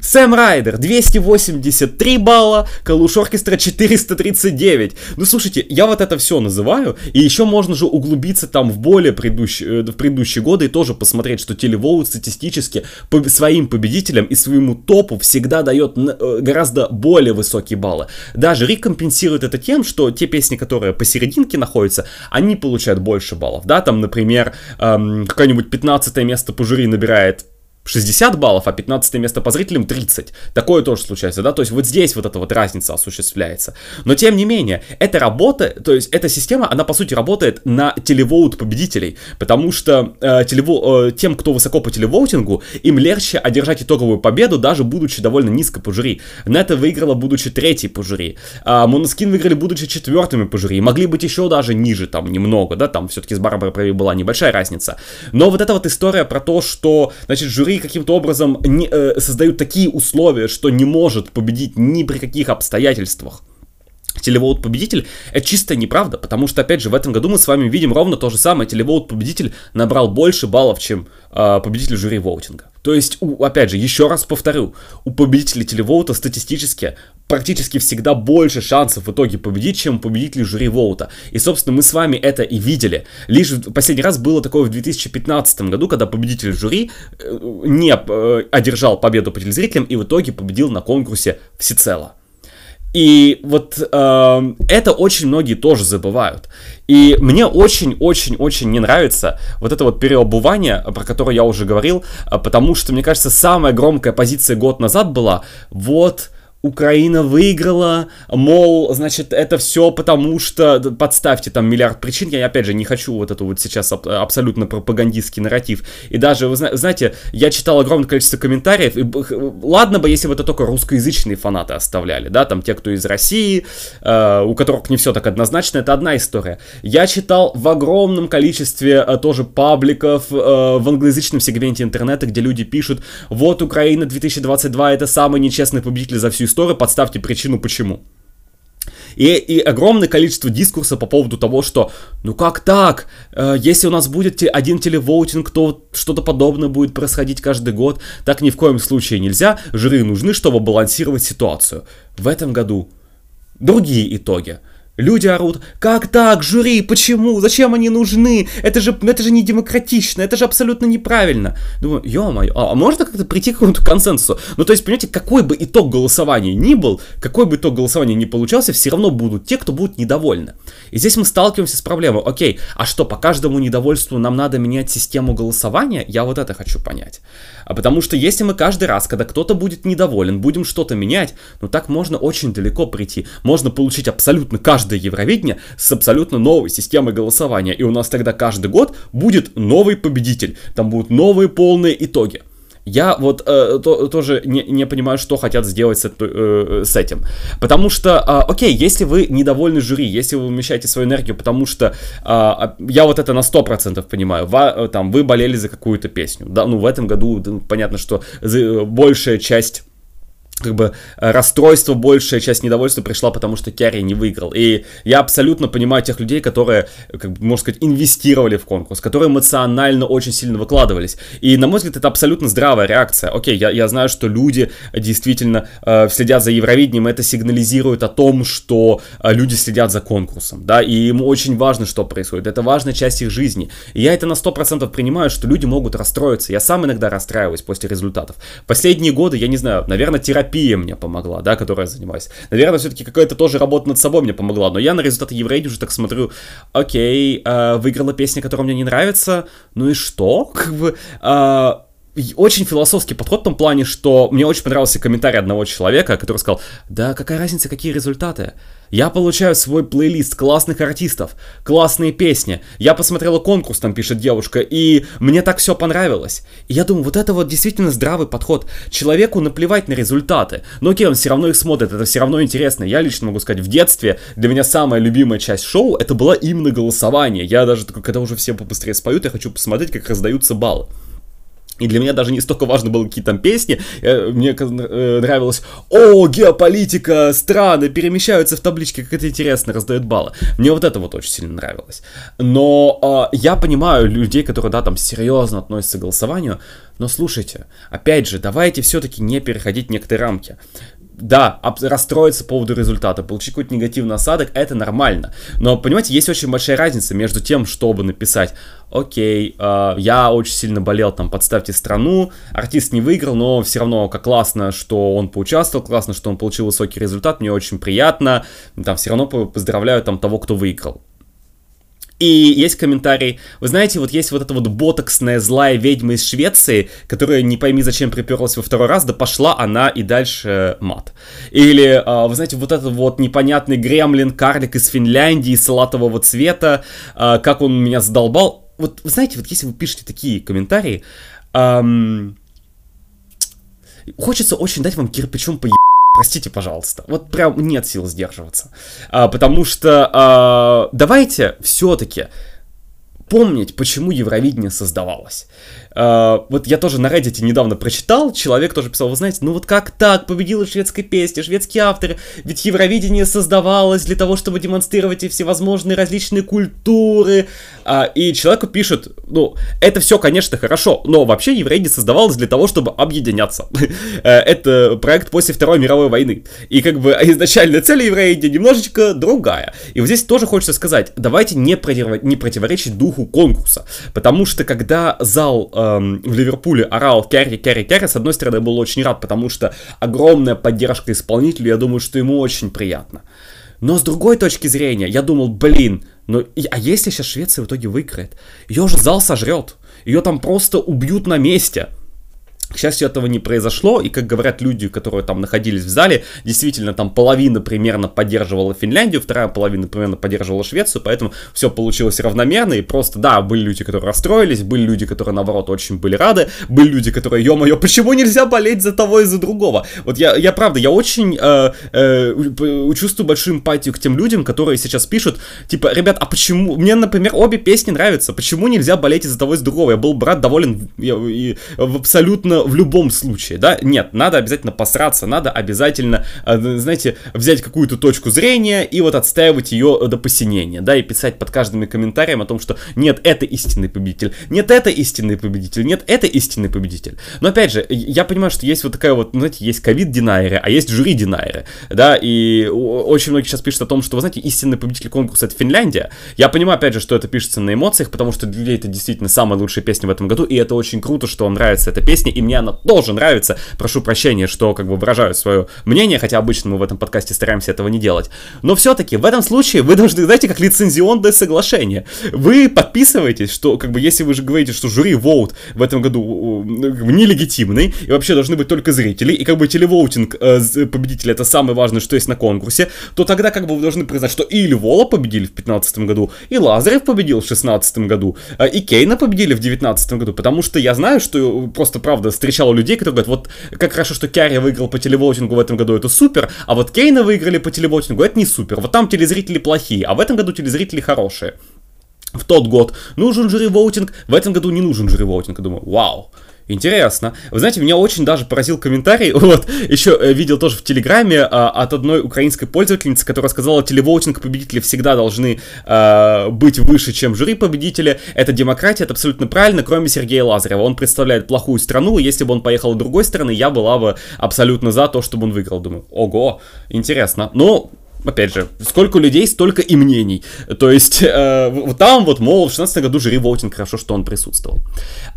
Сэм Райдер 283 балла, Калуш Оркестра 439. Ну слушайте, я вот это все называю, и еще можно же углубиться там в более предыдущие, э, в предыдущие годы и тоже посмотреть, что телевоут статистически по своим победителям и своему топу всегда дает э, гораздо более высокие баллы. Даже Рик компенсирует это тем, что те песни, которые посерединке находятся, они получают больше баллов. Да, там, например, эм, какое-нибудь 15 место по жюри набирает 60 баллов, а 15 место по зрителям 30. Такое тоже случается, да, то есть вот здесь вот эта вот разница осуществляется. Но тем не менее, эта работа, то есть эта система, она по сути работает на телевоут победителей, потому что э, телево, э, тем, кто высоко по телевоутингу, им легче одержать итоговую победу, даже будучи довольно низко по жюри. Нета выиграла, будучи третьей по жюри. А Моноскин выиграли, будучи четвертыми по жюри. Могли быть еще даже ниже, там, немного, да, там все-таки с Барбарой Прави была небольшая разница. Но вот эта вот история про то, что, значит, жюри каким-то образом не, э, создают такие условия, что не может победить ни при каких обстоятельствах телевоут победитель, это чистая неправда, потому что, опять же, в этом году мы с вами видим ровно то же самое. Телевоут победитель набрал больше баллов, чем э, победитель жюри воутинга. То есть, у, опять же, еще раз повторю, у победителей телевоута статистически практически всегда больше шансов в итоге победить, чем у победителей жюри воута. И, собственно, мы с вами это и видели. Лишь последний раз было такое в 2015 году, когда победитель жюри э, не э, одержал победу по телезрителям и в итоге победил на конкурсе всецело. И вот э, это очень многие тоже забывают. И мне очень-очень-очень не нравится вот это вот переобувание, про которое я уже говорил, э, потому что, мне кажется, самая громкая позиция год назад была вот Украина выиграла, мол, значит, это все потому что, подставьте там миллиард причин, я опять же не хочу вот эту вот сейчас аб- абсолютно пропагандистский нарратив, и даже, вы знаете, я читал огромное количество комментариев, и ладно бы, если бы это только русскоязычные фанаты оставляли, да, там те, кто из России, э, у которых не все так однозначно, это одна история. Я читал в огромном количестве э, тоже пабликов э, в англоязычном сегменте интернета, где люди пишут, вот Украина 2022 это самый нечестный победитель за всю историю, подставьте причину почему. И, и огромное количество дискурса по поводу того, что ну как так, э, если у нас будет один телевоутинг, то что-то подобное будет происходить каждый год, так ни в коем случае нельзя, жюри нужны, чтобы балансировать ситуацию. В этом году другие итоги. Люди орут, как так, жюри, почему, зачем они нужны, это же, это же не демократично, это же абсолютно неправильно. Думаю, ё-моё, а, можно как-то прийти к какому-то консенсусу? Ну, то есть, понимаете, какой бы итог голосования ни был, какой бы итог голосования ни получался, все равно будут те, кто будут недовольны. И здесь мы сталкиваемся с проблемой, окей, а что, по каждому недовольству нам надо менять систему голосования? Я вот это хочу понять. А потому что если мы каждый раз, когда кто-то будет недоволен, будем что-то менять, ну так можно очень далеко прийти. Можно получить абсолютно каждое Евровидение с абсолютно новой системой голосования. И у нас тогда каждый год будет новый победитель. Там будут новые полные итоги. Я вот э, то, тоже не, не понимаю, что хотят сделать с, э, с этим. Потому что, э, окей, если вы недовольны жюри, если вы умещаете свою энергию, потому что э, я вот это на 100% понимаю, ва, э, там, вы болели за какую-то песню. Да, ну в этом году понятно, что большая часть как бы э, расстройство, большая часть недовольства пришла, потому что Керри не выиграл. И я абсолютно понимаю тех людей, которые, как бы, можно сказать, инвестировали в конкурс, которые эмоционально очень сильно выкладывались. И, на мой взгляд, это абсолютно здравая реакция. Окей, я, я знаю, что люди действительно э, следят за Евровидением, это сигнализирует о том, что э, люди следят за конкурсом, да, и им очень важно, что происходит. Это важная часть их жизни. И я это на 100% принимаю, что люди могут расстроиться. Я сам иногда расстраиваюсь после результатов. Последние годы, я не знаю, наверное, терапия терапия мне помогла, да, которой я занимаюсь. Наверное, все-таки какая-то тоже работа над собой мне помогла, но я на результаты Еврейди уже так смотрю, окей, э, выиграла песня, которая мне не нравится, ну и что? Как бы... Э, очень философский подход в том плане, что мне очень понравился комментарий одного человека, который сказал, да какая разница, какие результаты. Я получаю свой плейлист классных артистов, классные песни. Я посмотрела конкурс, там пишет девушка, и мне так все понравилось. И я думаю, вот это вот действительно здравый подход. Человеку наплевать на результаты. Но окей, он все равно их смотрит, это все равно интересно. Я лично могу сказать, в детстве для меня самая любимая часть шоу, это была именно голосование. Я даже когда уже все побыстрее споют, я хочу посмотреть, как раздаются баллы. И для меня даже не столько важно было какие там песни, э, мне э, нравилось, о, геополитика, страны перемещаются в табличке, как это интересно, раздают баллы. Мне вот это вот очень сильно нравилось. Но э, я понимаю людей, которые, да, там серьезно относятся к голосованию, но слушайте, опять же, давайте все-таки не переходить некоторые рамки да, расстроиться по поводу результата, получить какой-то негативный осадок, это нормально. Но, понимаете, есть очень большая разница между тем, чтобы написать, окей, э, я очень сильно болел, там, подставьте страну, артист не выиграл, но все равно как классно, что он поучаствовал, классно, что он получил высокий результат, мне очень приятно, там, все равно поздравляю, там, того, кто выиграл. И есть комментарий, вы знаете, вот есть вот эта вот ботоксная злая ведьма из Швеции, которая не пойми зачем приперлась во второй раз, да пошла она и дальше мат. Или, а, вы знаете, вот этот вот непонятный гремлин, карлик из Финляндии, салатового цвета, а, как он меня задолбал. Вот, вы знаете, вот если вы пишете такие комментарии, эм, хочется очень дать вам кирпичом по Простите, пожалуйста. Вот прям нет сил сдерживаться. А, потому что а, давайте все-таки помнить, почему Евровидение создавалось. Uh, вот я тоже на Reddit недавно прочитал, человек тоже писал, вы знаете, ну вот как так, победила шведская песня, шведские авторы, ведь Евровидение создавалось для того, чтобы демонстрировать всевозможные различные культуры, uh, и человеку пишет, ну, это все, конечно, хорошо, но вообще Евровидение создавалось для того, чтобы объединяться. uh, это проект после Второй мировой войны, и как бы изначальная цель Евровидения немножечко другая. И вот здесь тоже хочется сказать, давайте не, не противоречить духу конкурса, потому что когда зал эм, в Ливерпуле орал Керри, Керри, Керри, с одной стороны, я был очень рад, потому что огромная поддержка исполнителю, я думаю, что ему очень приятно. Но с другой точки зрения, я думал, блин, ну, а если сейчас Швеция в итоге выиграет? Ее уже зал сожрет. Ее там просто убьют на месте. К счастью, этого не произошло, и, как говорят люди, которые там находились в зале, действительно, там половина примерно поддерживала Финляндию, вторая половина примерно поддерживала Швецию, поэтому все получилось равномерно, и просто, да, были люди, которые расстроились, были люди, которые, наоборот, очень были рады, были люди, которые, ё-моё, почему нельзя болеть за того и за другого? Вот я, я правда, я очень э, э, чувствую большую эмпатию к тем людям, которые сейчас пишут, типа, ребят, а почему, мне, например, обе песни нравятся, почему нельзя болеть из-за того и за другого? Я был брат доволен я, и, в абсолютно в любом случае, да, нет, надо обязательно посраться, надо обязательно, э, знаете, взять какую-то точку зрения и вот отстаивать ее до посинения, да, и писать под каждым комментарием о том, что нет, это истинный победитель, нет, это истинный победитель, нет, это истинный победитель. Но опять же, я понимаю, что есть вот такая вот, знаете, есть ковид-динайеры, а есть жюри-динайеры, да, и очень многие сейчас пишут о том, что, вы знаете, истинный победитель конкурса это Финляндия. Я понимаю, опять же, что это пишется на эмоциях, потому что для людей это действительно самая лучшая песня в этом году, и это очень круто, что вам нравится эта песня, и мне она тоже нравится. Прошу прощения, что как бы выражаю свое мнение, хотя обычно мы в этом подкасте стараемся этого не делать. Но все-таки в этом случае вы должны, знаете, как лицензионное соглашение. Вы подписываетесь, что как бы если вы же говорите, что жюри воут в этом году нелегитимный, и вообще должны быть только зрители, и как бы телевоутинг э, победителя это самое важное, что есть на конкурсе, то тогда как бы вы должны признать, что и Львола победили в 2015 году, и Лазарев победил в 2016 году, э, и Кейна победили в 2019 году, потому что я знаю, что просто правда встречал людей, которые говорят, вот как хорошо, что Кярри выиграл по телевотингу в этом году, это супер, а вот Кейна выиграли по телевотингу, это не супер. Вот там телезрители плохие, а в этом году телезрители хорошие. В тот год нужен жюри-воутинг, в этом году не нужен жюри-воутинг. Я думаю, вау. Интересно. Вы знаете, меня очень даже поразил комментарий, вот, еще э, видел тоже в Телеграме а, от одной украинской пользовательницы, которая сказала, телевоутинг победители всегда должны а, быть выше, чем жюри победителя. Это демократия, это абсолютно правильно, кроме Сергея Лазарева. Он представляет плохую страну, и если бы он поехал с другой стороны, я была бы абсолютно за то, чтобы он выиграл. Думаю, ого, интересно. Ну, опять же, сколько людей, столько и мнений. То есть, э, вот там вот, мол, в 16 году жюри воутинг, хорошо, что он присутствовал.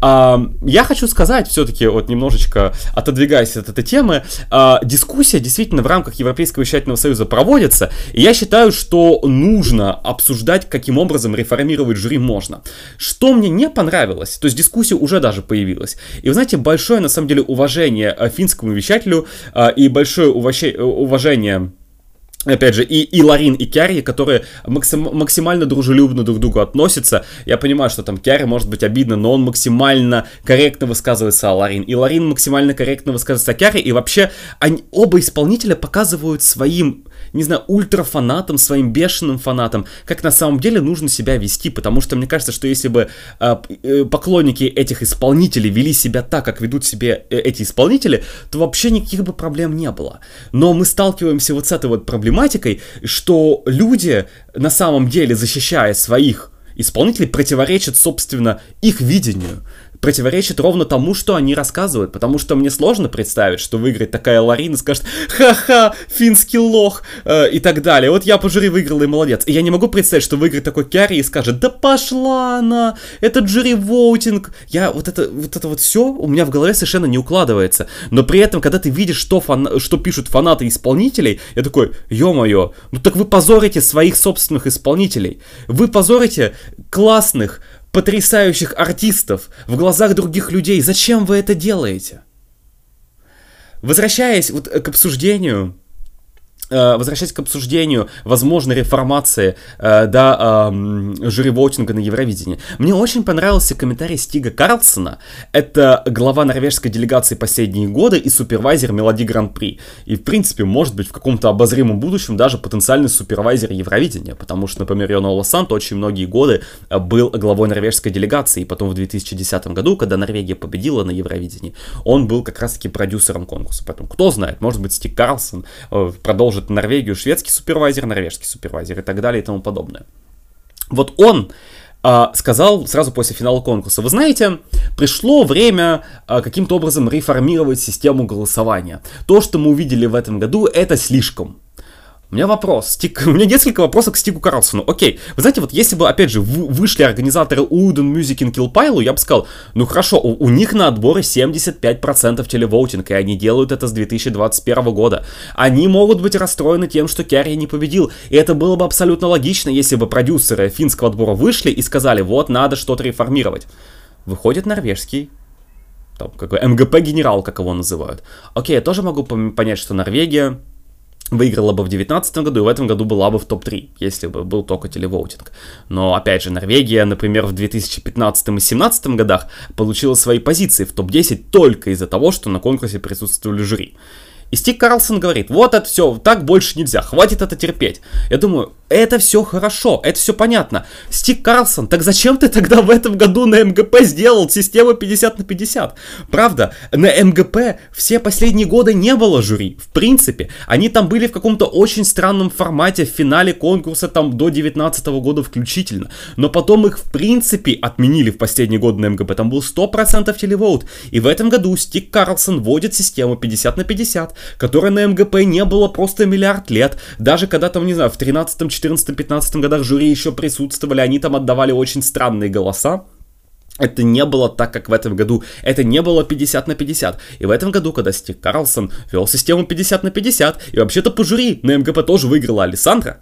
Э, я хочу сказать, все-таки, вот немножечко отодвигаясь от этой темы, э, дискуссия действительно в рамках Европейского вещательного союза проводится, и я считаю, что нужно обсуждать, каким образом реформировать жюри можно. Что мне не понравилось, то есть дискуссия уже даже появилась. И вы знаете, большое, на самом деле, уважение э, финскому вещателю э, и большое уважение Опять же, и, и Ларин, и Кярри, которые максим, максимально дружелюбно друг к другу относятся. Я понимаю, что там Кярри может быть обидно, но он максимально корректно высказывается о Ларин. И Ларин максимально корректно высказывается о Кярри. И вообще, они, оба исполнителя показывают своим не знаю, ультрафанатам, своим бешеным фанатам, как на самом деле нужно себя вести, потому что мне кажется, что если бы э, поклонники этих исполнителей вели себя так, как ведут себя э, эти исполнители, то вообще никаких бы проблем не было. Но мы сталкиваемся вот с этой вот проблематикой, что люди на самом деле, защищая своих исполнителей, противоречат, собственно, их видению противоречит ровно тому, что они рассказывают, потому что мне сложно представить, что выиграет такая Ларина, скажет «Ха-ха, финский лох» э, и так далее. Вот я по жюри выиграла и молодец. И я не могу представить, что выиграет такой Кяри и скажет «Да пошла она, это жюри воутинг». Я вот это вот это вот все у меня в голове совершенно не укладывается. Но при этом, когда ты видишь, что, фан... что пишут фанаты исполнителей, я такой, ё-моё, ну так вы позорите своих собственных исполнителей. Вы позорите классных, потрясающих артистов в глазах других людей. Зачем вы это делаете? Возвращаясь вот к обсуждению возвращаясь к обсуждению возможной реформации э, да, э, жюри воутинга на Евровидении, мне очень понравился комментарий Стига Карлсона, это глава норвежской делегации последние годы и супервайзер Мелоди Гран-при. И, в принципе, может быть, в каком-то обозримом будущем даже потенциальный супервайзер Евровидения, потому что, например, Йона Сант очень многие годы э, был главой норвежской делегации, и потом в 2010 году, когда Норвегия победила на Евровидении, он был как раз-таки продюсером конкурса. Поэтому, кто знает, может быть, Стиг Карлсон э, продолжит может Норвегию шведский супервайзер, норвежский супервайзер и так далее и тому подобное. Вот он а, сказал сразу после финала конкурса, вы знаете, пришло время а, каким-то образом реформировать систему голосования. То, что мы увидели в этом году, это слишком. У меня вопрос. Стик... У меня несколько вопросов к Стигу Карлсону. Окей, вы знаете, вот если бы, опять же, вышли организаторы Uden Music in Kill я бы сказал, ну хорошо, у, у них на отборе 75% телевоутинг, и они делают это с 2021 года. Они могут быть расстроены тем, что Керри не победил, и это было бы абсолютно логично, если бы продюсеры финского отбора вышли и сказали, вот, надо что-то реформировать. Выходит норвежский там, какой МГП-генерал, как его называют. Окей, я тоже могу понять, что Норвегия выиграла бы в 2019 году и в этом году была бы в топ-3, если бы был только телевоутинг. Но, опять же, Норвегия, например, в 2015 и 2017 годах получила свои позиции в топ-10 только из-за того, что на конкурсе присутствовали жюри. И Стив Карлсон говорит, вот это все, так больше нельзя, хватит это терпеть. Я думаю, это все хорошо, это все понятно. Стив Карлсон, так зачем ты тогда в этом году на МГП сделал систему 50 на 50? Правда, на МГП все последние годы не было жюри. В принципе, они там были в каком-то очень странном формате в финале конкурса там до 19 года включительно. Но потом их в принципе отменили в последний год на МГП. Там был 100% телевоут. И в этом году Стив Карлсон вводит систему 50 на 50, которая на МГП не было просто миллиард лет. Даже когда там, не знаю, в 13 14-15 годах жюри еще присутствовали, они там отдавали очень странные голоса. Это не было так, как в этом году. Это не было 50 на 50. И в этом году, когда Стив Карлсон вел систему 50 на 50, и вообще-то по жюри на МГП тоже выиграла Александра,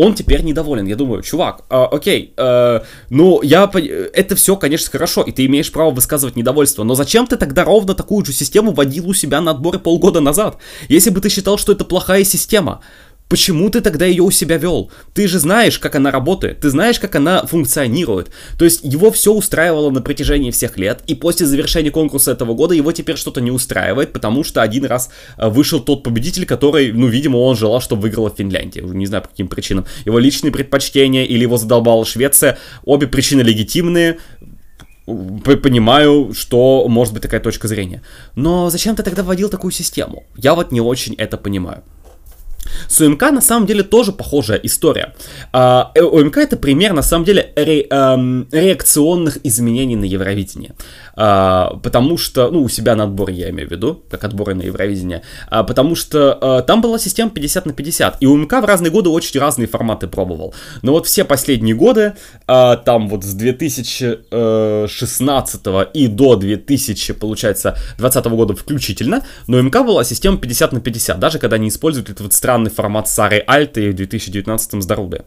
он теперь недоволен. Я думаю, чувак, э, окей, э, ну, я, это все, конечно, хорошо, и ты имеешь право высказывать недовольство, но зачем ты тогда ровно такую же систему вводил у себя на отборы полгода назад? Если бы ты считал, что это плохая система, Почему ты тогда ее у себя вел? Ты же знаешь, как она работает, ты знаешь, как она функционирует. То есть его все устраивало на протяжении всех лет, и после завершения конкурса этого года его теперь что-то не устраивает, потому что один раз э, вышел тот победитель, который, ну, видимо, он желал, чтобы выиграла Финляндия. Не знаю, по каким причинам. Его личные предпочтения или его задолбала Швеция. Обе причины легитимные, понимаю, что может быть такая точка зрения. Но зачем ты тогда вводил такую систему? Я вот не очень это понимаю. С УМК на самом деле тоже похожая история. А, э, УМК это пример на самом деле ре, эм, реакционных изменений на Евровидении. А, потому что, ну, у себя на отборе я имею в виду, как отборы на Евровидение, а, потому что а, там была система 50 на 50, и УМК в разные годы очень разные форматы пробовал. Но вот все последние годы, а, там вот с 2016 э, и до 2000, получается, 2020 года включительно, но УМК была система 50 на 50, даже когда они используют этот вот странный формат Сары Альты в 2019 с Даруды.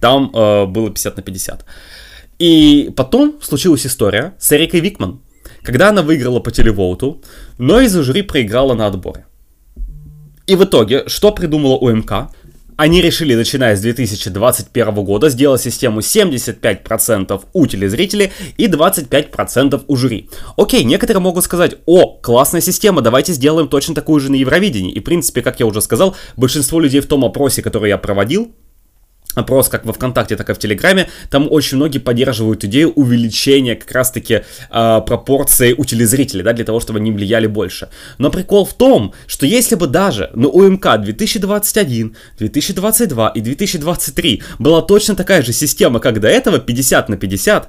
Там э, было 50 на 50. И потом случилась история с Эрикой Викман, когда она выиграла по телевоуту, но из-за жюри проиграла на отборе. И в итоге, что придумала УМК? Они решили, начиная с 2021 года, сделать систему 75% у телезрителей и 25% у жюри. Окей, некоторые могут сказать, о, классная система, давайте сделаем точно такую же на Евровидении. И в принципе, как я уже сказал, большинство людей в том опросе, который я проводил, опрос как во ВКонтакте, так и в Телеграме, там очень многие поддерживают идею увеличения как раз-таки э, пропорции у телезрителей, да, для того, чтобы они влияли больше. Но прикол в том, что если бы даже на УМК 2021, 2022 и 2023 была точно такая же система, как до этого, 50 на 50,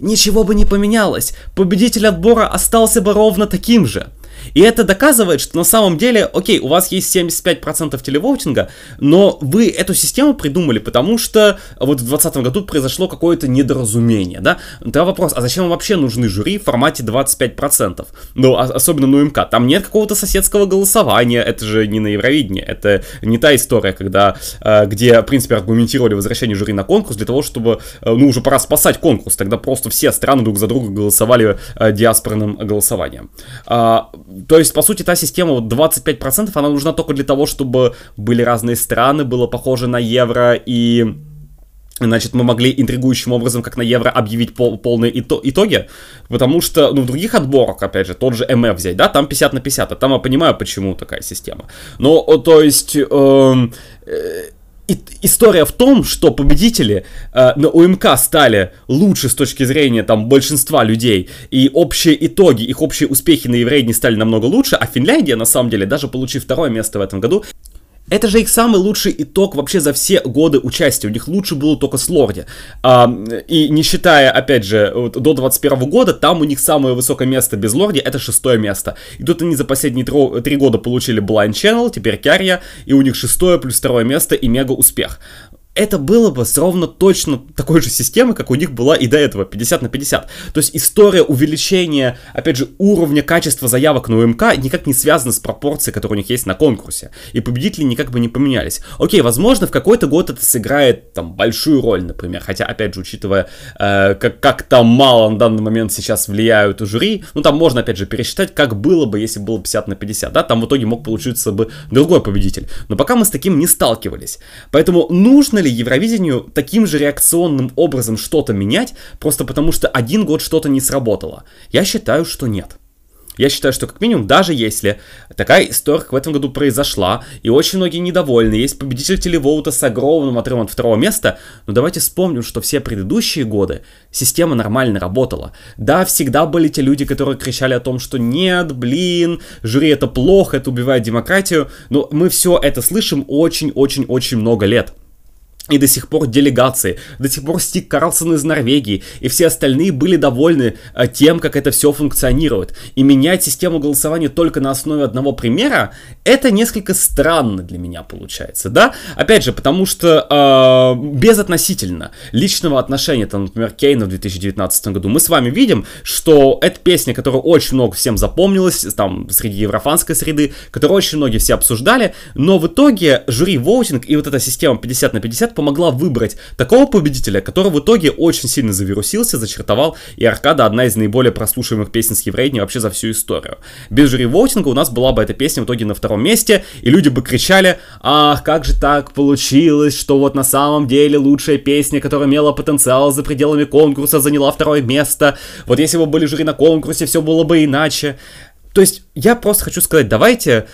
ничего бы не поменялось. Победитель отбора остался бы ровно таким же. И это доказывает, что на самом деле, окей, у вас есть 75% телевоутинга, но вы эту систему придумали, потому что вот в 2020 году произошло какое-то недоразумение, да? Тогда вопрос, а зачем вообще нужны жюри в формате 25%? Ну, а, особенно на УМК. Там нет какого-то соседского голосования, это же не на Евровидении, это не та история, когда, э, где, в принципе, аргументировали возвращение жюри на конкурс для того, чтобы, э, ну, уже пора спасать конкурс, тогда просто все страны друг за друга голосовали э, диаспорным голосованием. То есть, по сути, та система, вот 25%, она нужна только для того, чтобы были разные страны, было похоже на евро, и Значит, мы могли интригующим образом, как на Евро, объявить пол, полные ито итоги, потому что, ну, в других отборах, опять же, тот же МФ взять, да, там 50 на 50, а там я понимаю, почему такая система. Но, то есть, эм, э, история в том, что победители э, на УМК стали лучше с точки зрения там большинства людей, и общие итоги, их общие успехи на Еврейне стали намного лучше, а Финляндия, на самом деле, даже получив второе место в этом году, это же их самый лучший итог вообще за все годы участия. У них лучше было только с Лорди. А, и не считая, опять же, вот, до 21 года, там у них самое высокое место без Лорди это шестое место. И тут они за последние три года получили Blind Channel, теперь Карья, и у них шестое плюс второе место и мега успех это было бы ровно точно такой же системой, как у них была и до этого, 50 на 50. То есть история увеличения, опять же, уровня качества заявок на УМК никак не связана с пропорцией, которая у них есть на конкурсе. И победители никак бы не поменялись. Окей, возможно, в какой-то год это сыграет там большую роль, например. Хотя, опять же, учитывая, э, как, как там мало на данный момент сейчас влияют жюри, ну там можно, опять же, пересчитать, как было бы, если было 50 на 50. Да, там в итоге мог получиться бы другой победитель. Но пока мы с таким не сталкивались. Поэтому нужно ли Евровидению таким же реакционным образом что-то менять, просто потому что один год что-то не сработало? Я считаю, что нет. Я считаю, что как минимум, даже если такая история в этом году произошла, и очень многие недовольны, есть победитель телевоута с огромным отрывом от второго места, но давайте вспомним, что все предыдущие годы система нормально работала. Да, всегда были те люди, которые кричали о том, что нет, блин, жюри это плохо, это убивает демократию, но мы все это слышим очень-очень-очень много лет. И до сих пор делегации, до сих пор Стик Карлсон из Норвегии и все остальные были довольны э, тем, как это все функционирует. И менять систему голосования только на основе одного примера, это несколько странно для меня получается, да? Опять же, потому что э, безотносительно личного отношения, там, например, Кейна в 2019 году, мы с вами видим, что это песня, которая очень много всем запомнилась, там, среди еврофанской среды, которую очень многие все обсуждали, но в итоге жюри воутинг и вот эта система 50 на 50 помогла выбрать такого победителя, который в итоге очень сильно завирусился, зачертовал, и Аркада одна из наиболее прослушиваемых песен с Еврейдни вообще за всю историю. Без жюри воутинга у нас была бы эта песня в итоге на втором месте, и люди бы кричали, ах, как же так получилось, что вот на самом деле лучшая песня, которая имела потенциал за пределами конкурса, заняла второе место. Вот если бы были жюри на конкурсе, все было бы иначе. То есть я просто хочу сказать, давайте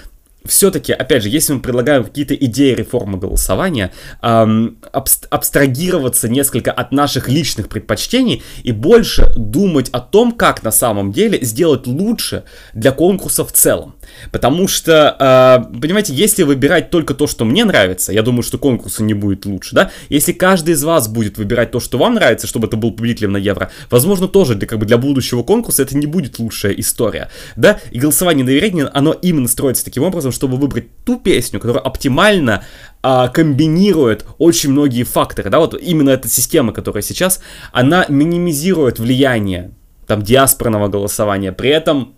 все-таки, опять же, если мы предлагаем какие-то идеи реформы голосования, эм, абст- абстрагироваться несколько от наших личных предпочтений и больше думать о том, как на самом деле сделать лучше для конкурса в целом. Потому что, э, понимаете, если выбирать только то, что мне нравится, я думаю, что конкурсу не будет лучше, да? Если каждый из вас будет выбирать то, что вам нравится, чтобы это был победителем на Евро, возможно, тоже для, как бы, для будущего конкурса это не будет лучшая история, да? И голосование на оно именно строится таким образом, чтобы выбрать ту песню, которая оптимально а, комбинирует очень многие факторы, да, вот именно эта система, которая сейчас, она минимизирует влияние там диаспорного голосования, при этом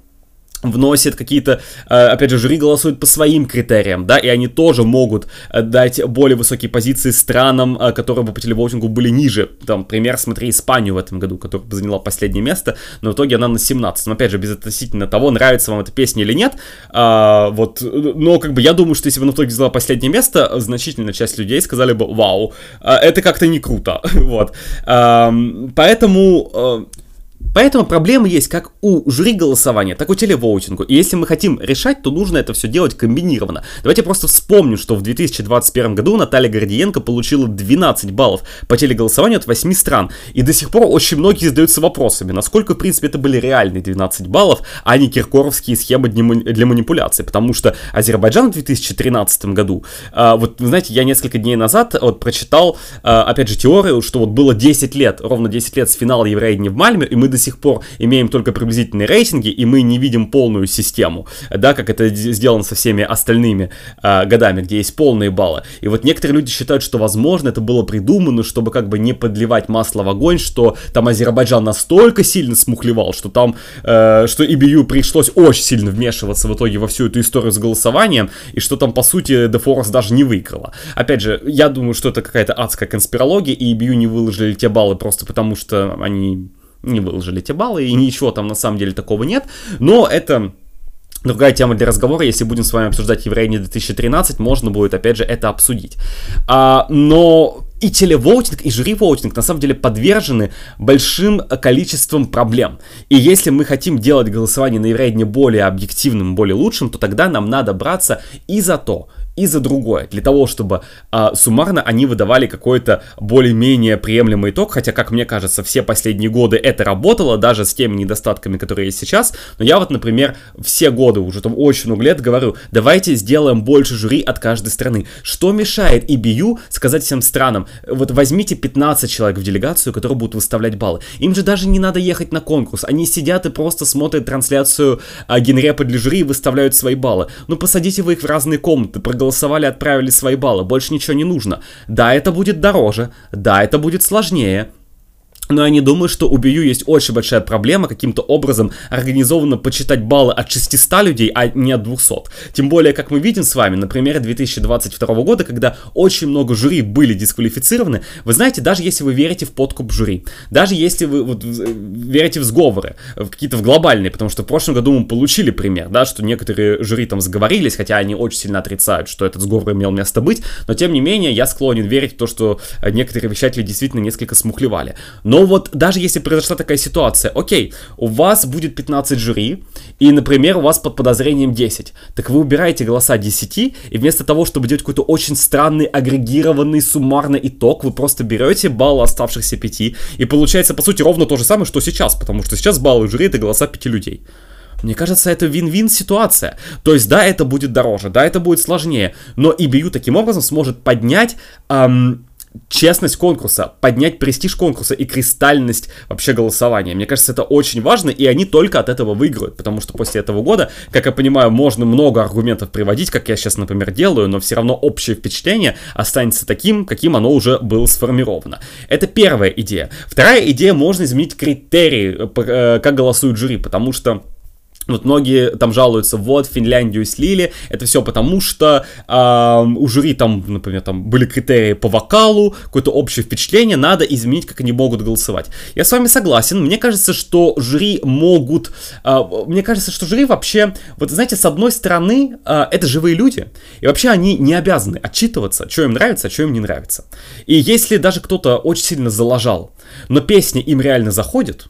вносит какие-то, э, опять же, жюри голосуют по своим критериям, да, и они тоже могут э, дать более высокие позиции странам, э, которые бы по телевоутингу были ниже. Там, пример, смотри, Испанию в этом году, которая заняла последнее место, но в итоге она на 17. Но, опять же, без относительно того, нравится вам эта песня или нет, а, вот, но, как бы, я думаю, что если бы она в итоге заняла последнее место, значительная часть людей сказали бы, вау, это как-то не круто, вот. Поэтому Поэтому проблемы есть как у жюри голосования, так и у телевоутингу. И если мы хотим решать, то нужно это все делать комбинированно. Давайте просто вспомним, что в 2021 году Наталья Гордиенко получила 12 баллов по телеголосованию от 8 стран. И до сих пор очень многие задаются вопросами, насколько, в принципе, это были реальные 12 баллов, а не киркоровские схемы для манипуляции. Потому что Азербайджан в 2013 году, а, вот, знаете, я несколько дней назад вот прочитал, а, опять же, теорию, что вот было 10 лет, ровно 10 лет с финала Евровидения в Мальме, и мы до сих пор имеем только приблизительные рейтинги, и мы не видим полную систему, да, как это сделано со всеми остальными э, годами, где есть полные баллы. И вот некоторые люди считают, что, возможно, это было придумано, чтобы как бы не подливать масло в огонь, что там Азербайджан настолько сильно смухлевал, что там, э, что EBU пришлось очень сильно вмешиваться в итоге во всю эту историю с голосованием, и что там, по сути, DeForest даже не выиграла. Опять же, я думаю, что это какая-то адская конспирология, и EBU не выложили те баллы просто потому, что они не выложили те баллы, и ничего там на самом деле такого нет, но это Другая тема для разговора, если будем с вами обсуждать Евровидение 2013, можно будет, опять же, это обсудить. А, но и телевоутинг, и жюри-воутинг на самом деле подвержены большим количеством проблем. И если мы хотим делать голосование на Евровидение более объективным, более лучшим, то тогда нам надо браться и за то, и за другое, для того, чтобы а, суммарно они выдавали какой-то более-менее приемлемый итог, хотя, как мне кажется, все последние годы это работало, даже с теми недостатками, которые есть сейчас, но я вот, например, все годы, уже там очень много лет говорю, давайте сделаем больше жюри от каждой страны. Что мешает EBU сказать всем странам, вот возьмите 15 человек в делегацию, которые будут выставлять баллы. Им же даже не надо ехать на конкурс, они сидят и просто смотрят трансляцию а, генрепа для жюри и выставляют свои баллы. Ну посадите вы их в разные комнаты, проголосуйте проголосовали, отправили свои баллы, больше ничего не нужно. Да, это будет дороже, да, это будет сложнее, но я не думаю, что у Бию есть очень большая проблема каким-то образом организованно почитать баллы от 600 людей, а не от 200. Тем более, как мы видим с вами на примере 2022 года, когда очень много жюри были дисквалифицированы, вы знаете, даже если вы верите в подкуп жюри, даже если вы вот, верите в сговоры, в какие-то в глобальные, потому что в прошлом году мы получили пример, да, что некоторые жюри там сговорились, хотя они очень сильно отрицают, что этот сговор имел место быть, но тем не менее я склонен верить в то, что некоторые вещатели действительно несколько смухлевали. Но но вот даже если произошла такая ситуация, окей, у вас будет 15 жюри, и, например, у вас под подозрением 10, так вы убираете голоса 10, и вместо того, чтобы делать какой-то очень странный, агрегированный, суммарный итог, вы просто берете баллы оставшихся 5, и получается, по сути, ровно то же самое, что сейчас, потому что сейчас баллы жюри это голоса 5 людей. Мне кажется, это вин-вин ситуация. То есть, да, это будет дороже, да, это будет сложнее, но EBU таким образом сможет поднять эм, честность конкурса, поднять престиж конкурса и кристальность вообще голосования. Мне кажется, это очень важно, и они только от этого выиграют, потому что после этого года, как я понимаю, можно много аргументов приводить, как я сейчас, например, делаю, но все равно общее впечатление останется таким, каким оно уже было сформировано. Это первая идея. Вторая идея, можно изменить критерии, э, э, как голосуют жюри, потому что вот многие там жалуются, вот, Финляндию слили, это все потому, что э, у жюри там, например, там были критерии по вокалу, какое-то общее впечатление, надо изменить, как они могут голосовать. Я с вами согласен, мне кажется, что жюри могут, э, мне кажется, что жюри вообще, вот знаете, с одной стороны, э, это живые люди, и вообще они не обязаны отчитываться, что им нравится, а что им не нравится. И если даже кто-то очень сильно залажал, но песня им реально заходит,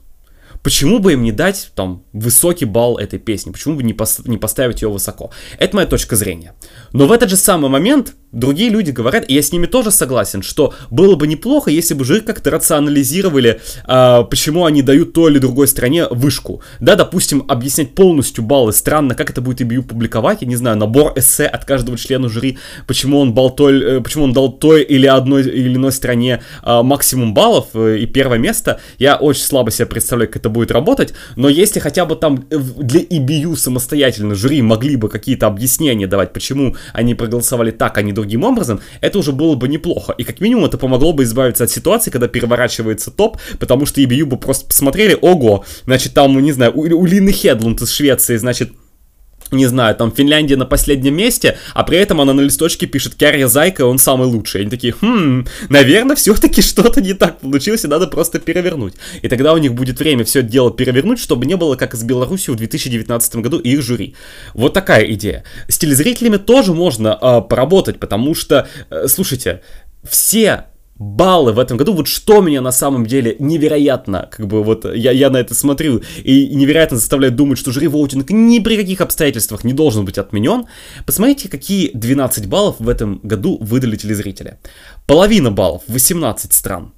Почему бы им не дать там высокий балл этой песни? Почему бы не, пос- не поставить ее высоко? Это моя точка зрения. Но в этот же самый момент другие люди говорят, и я с ними тоже согласен, что было бы неплохо, если бы жюри как-то рационализировали, а, почему они дают той или другой стране вышку. Да, допустим, объяснять полностью баллы. Странно, как это будет EBU публиковать, я не знаю, набор эссе от каждого члена жюри, почему он, бал той, э, почему он дал той или одной или иной стране а, максимум баллов э, и первое место. Я очень слабо себе представляю, как это будет работать, но если хотя бы там э, для EBU самостоятельно жюри могли бы какие-то объяснения давать, почему они проголосовали так, а не другим образом, это уже было бы неплохо. И как минимум это помогло бы избавиться от ситуации, когда переворачивается топ, потому что EBU бы просто посмотрели, ого, значит там, не знаю, у, у Лины Хедлунд из Швеции, значит, не знаю, там Финляндия на последнем месте, а при этом она на листочке пишет Кярья Зайка, он самый лучший. Они такие, хм, наверное, все-таки что-то не так получилось, и надо просто перевернуть. И тогда у них будет время все это дело перевернуть, чтобы не было как с Беларусью в 2019 году и их жюри. Вот такая идея. С телезрителями тоже можно э, поработать, потому что, э, слушайте, все баллы в этом году, вот что меня на самом деле невероятно, как бы вот я, я на это смотрю, и, невероятно заставляет думать, что жюри воутинг ни при каких обстоятельствах не должен быть отменен. Посмотрите, какие 12 баллов в этом году выдали телезрители. Половина баллов, 18 стран.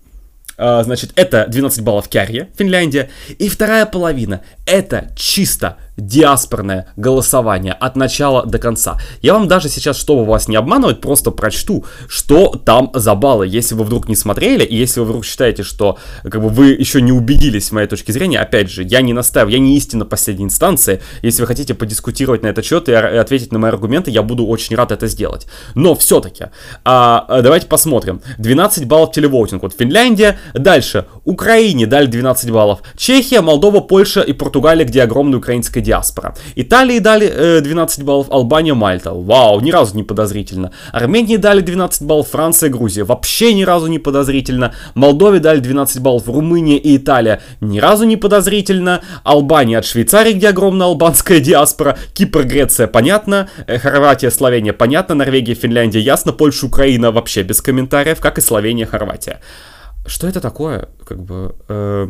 А, значит, это 12 баллов Кярье, Финляндия. И вторая половина, это чисто диаспорное голосование от начала до конца. Я вам даже сейчас, чтобы вас не обманывать, просто прочту, что там за баллы. Если вы вдруг не смотрели, и если вы вдруг считаете, что как бы вы еще не убедились с моей точки зрения, опять же, я не настаиваю, я не истина последней инстанции. Если вы хотите подискутировать на этот счет и ответить на мои аргументы, я буду очень рад это сделать. Но все-таки, а, давайте посмотрим. 12 баллов телевоутинг. Вот Финляндия. Дальше. Украине дали 12 баллов. Чехия, Молдова, Польша и Португалия, где огромная украинская диаспора. Италии дали э, 12 баллов, Албания, Мальта. Вау, ни разу не подозрительно. Армении дали 12 баллов, Франция, Грузия. Вообще ни разу не подозрительно. Молдове дали 12 баллов, Румыния и Италия. Ни разу не подозрительно. Албания от Швейцарии, где огромная албанская диаспора. Кипр, Греция, понятно. Э, Хорватия, Словения, понятно. Норвегия, Финляндия, ясно. Польша, Украина, вообще без комментариев, как и Словения, Хорватия. Что это такое? Как бы... Э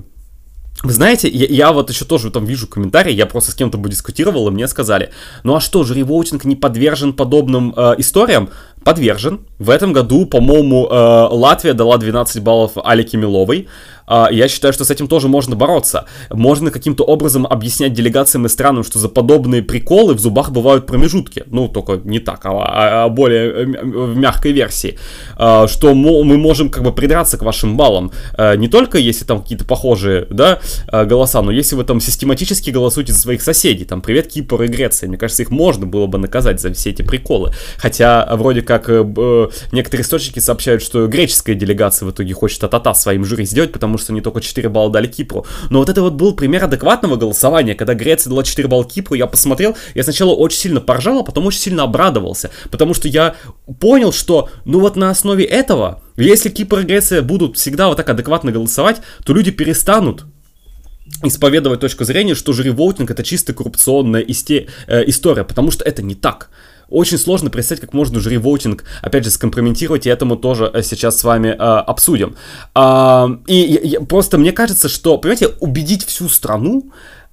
вы знаете, я, я вот еще тоже там вижу комментарии, я просто с кем-то бы дискутировал, и мне сказали, ну а что, жюри воутинг не подвержен подобным э, историям? Подвержен. В этом году, по-моему, э, Латвия дала 12 баллов Алике Миловой. А, я считаю, что с этим тоже можно бороться. Можно каким-то образом объяснять делегациям и странам, что за подобные приколы в зубах бывают промежутки. Ну, только не так, а, а, а более э, в мягкой версии. А, что мы можем как бы придраться к вашим баллам. Не только если там какие-то похожие, да, голоса, но если вы там систематически голосуете за своих соседей, там, привет Кипр и Греция, мне кажется, их можно было бы наказать за все эти приколы. Хотя, вроде как, э, э, некоторые источники сообщают, что греческая делегация в итоге хочет а-та-та своим жюри сделать, потому что они только 4 балла дали Кипру. Но вот это вот был пример адекватного голосования, когда Греция дала 4 балла Кипру, я посмотрел, я сначала очень сильно поржал, а потом очень сильно обрадовался, потому что я понял, что, ну вот на основе этого, если Кипр и Греция будут всегда вот так адекватно голосовать, то люди перестанут исповедовать точку зрения, что жюри воутинг это чисто коррупционная исте- э, история, потому что это не так очень сложно представить, как можно жюри воутинг, опять же, скомпрометировать, и этому тоже э, сейчас с вами э, обсудим. Э, и я, просто мне кажется, что, понимаете, убедить всю страну,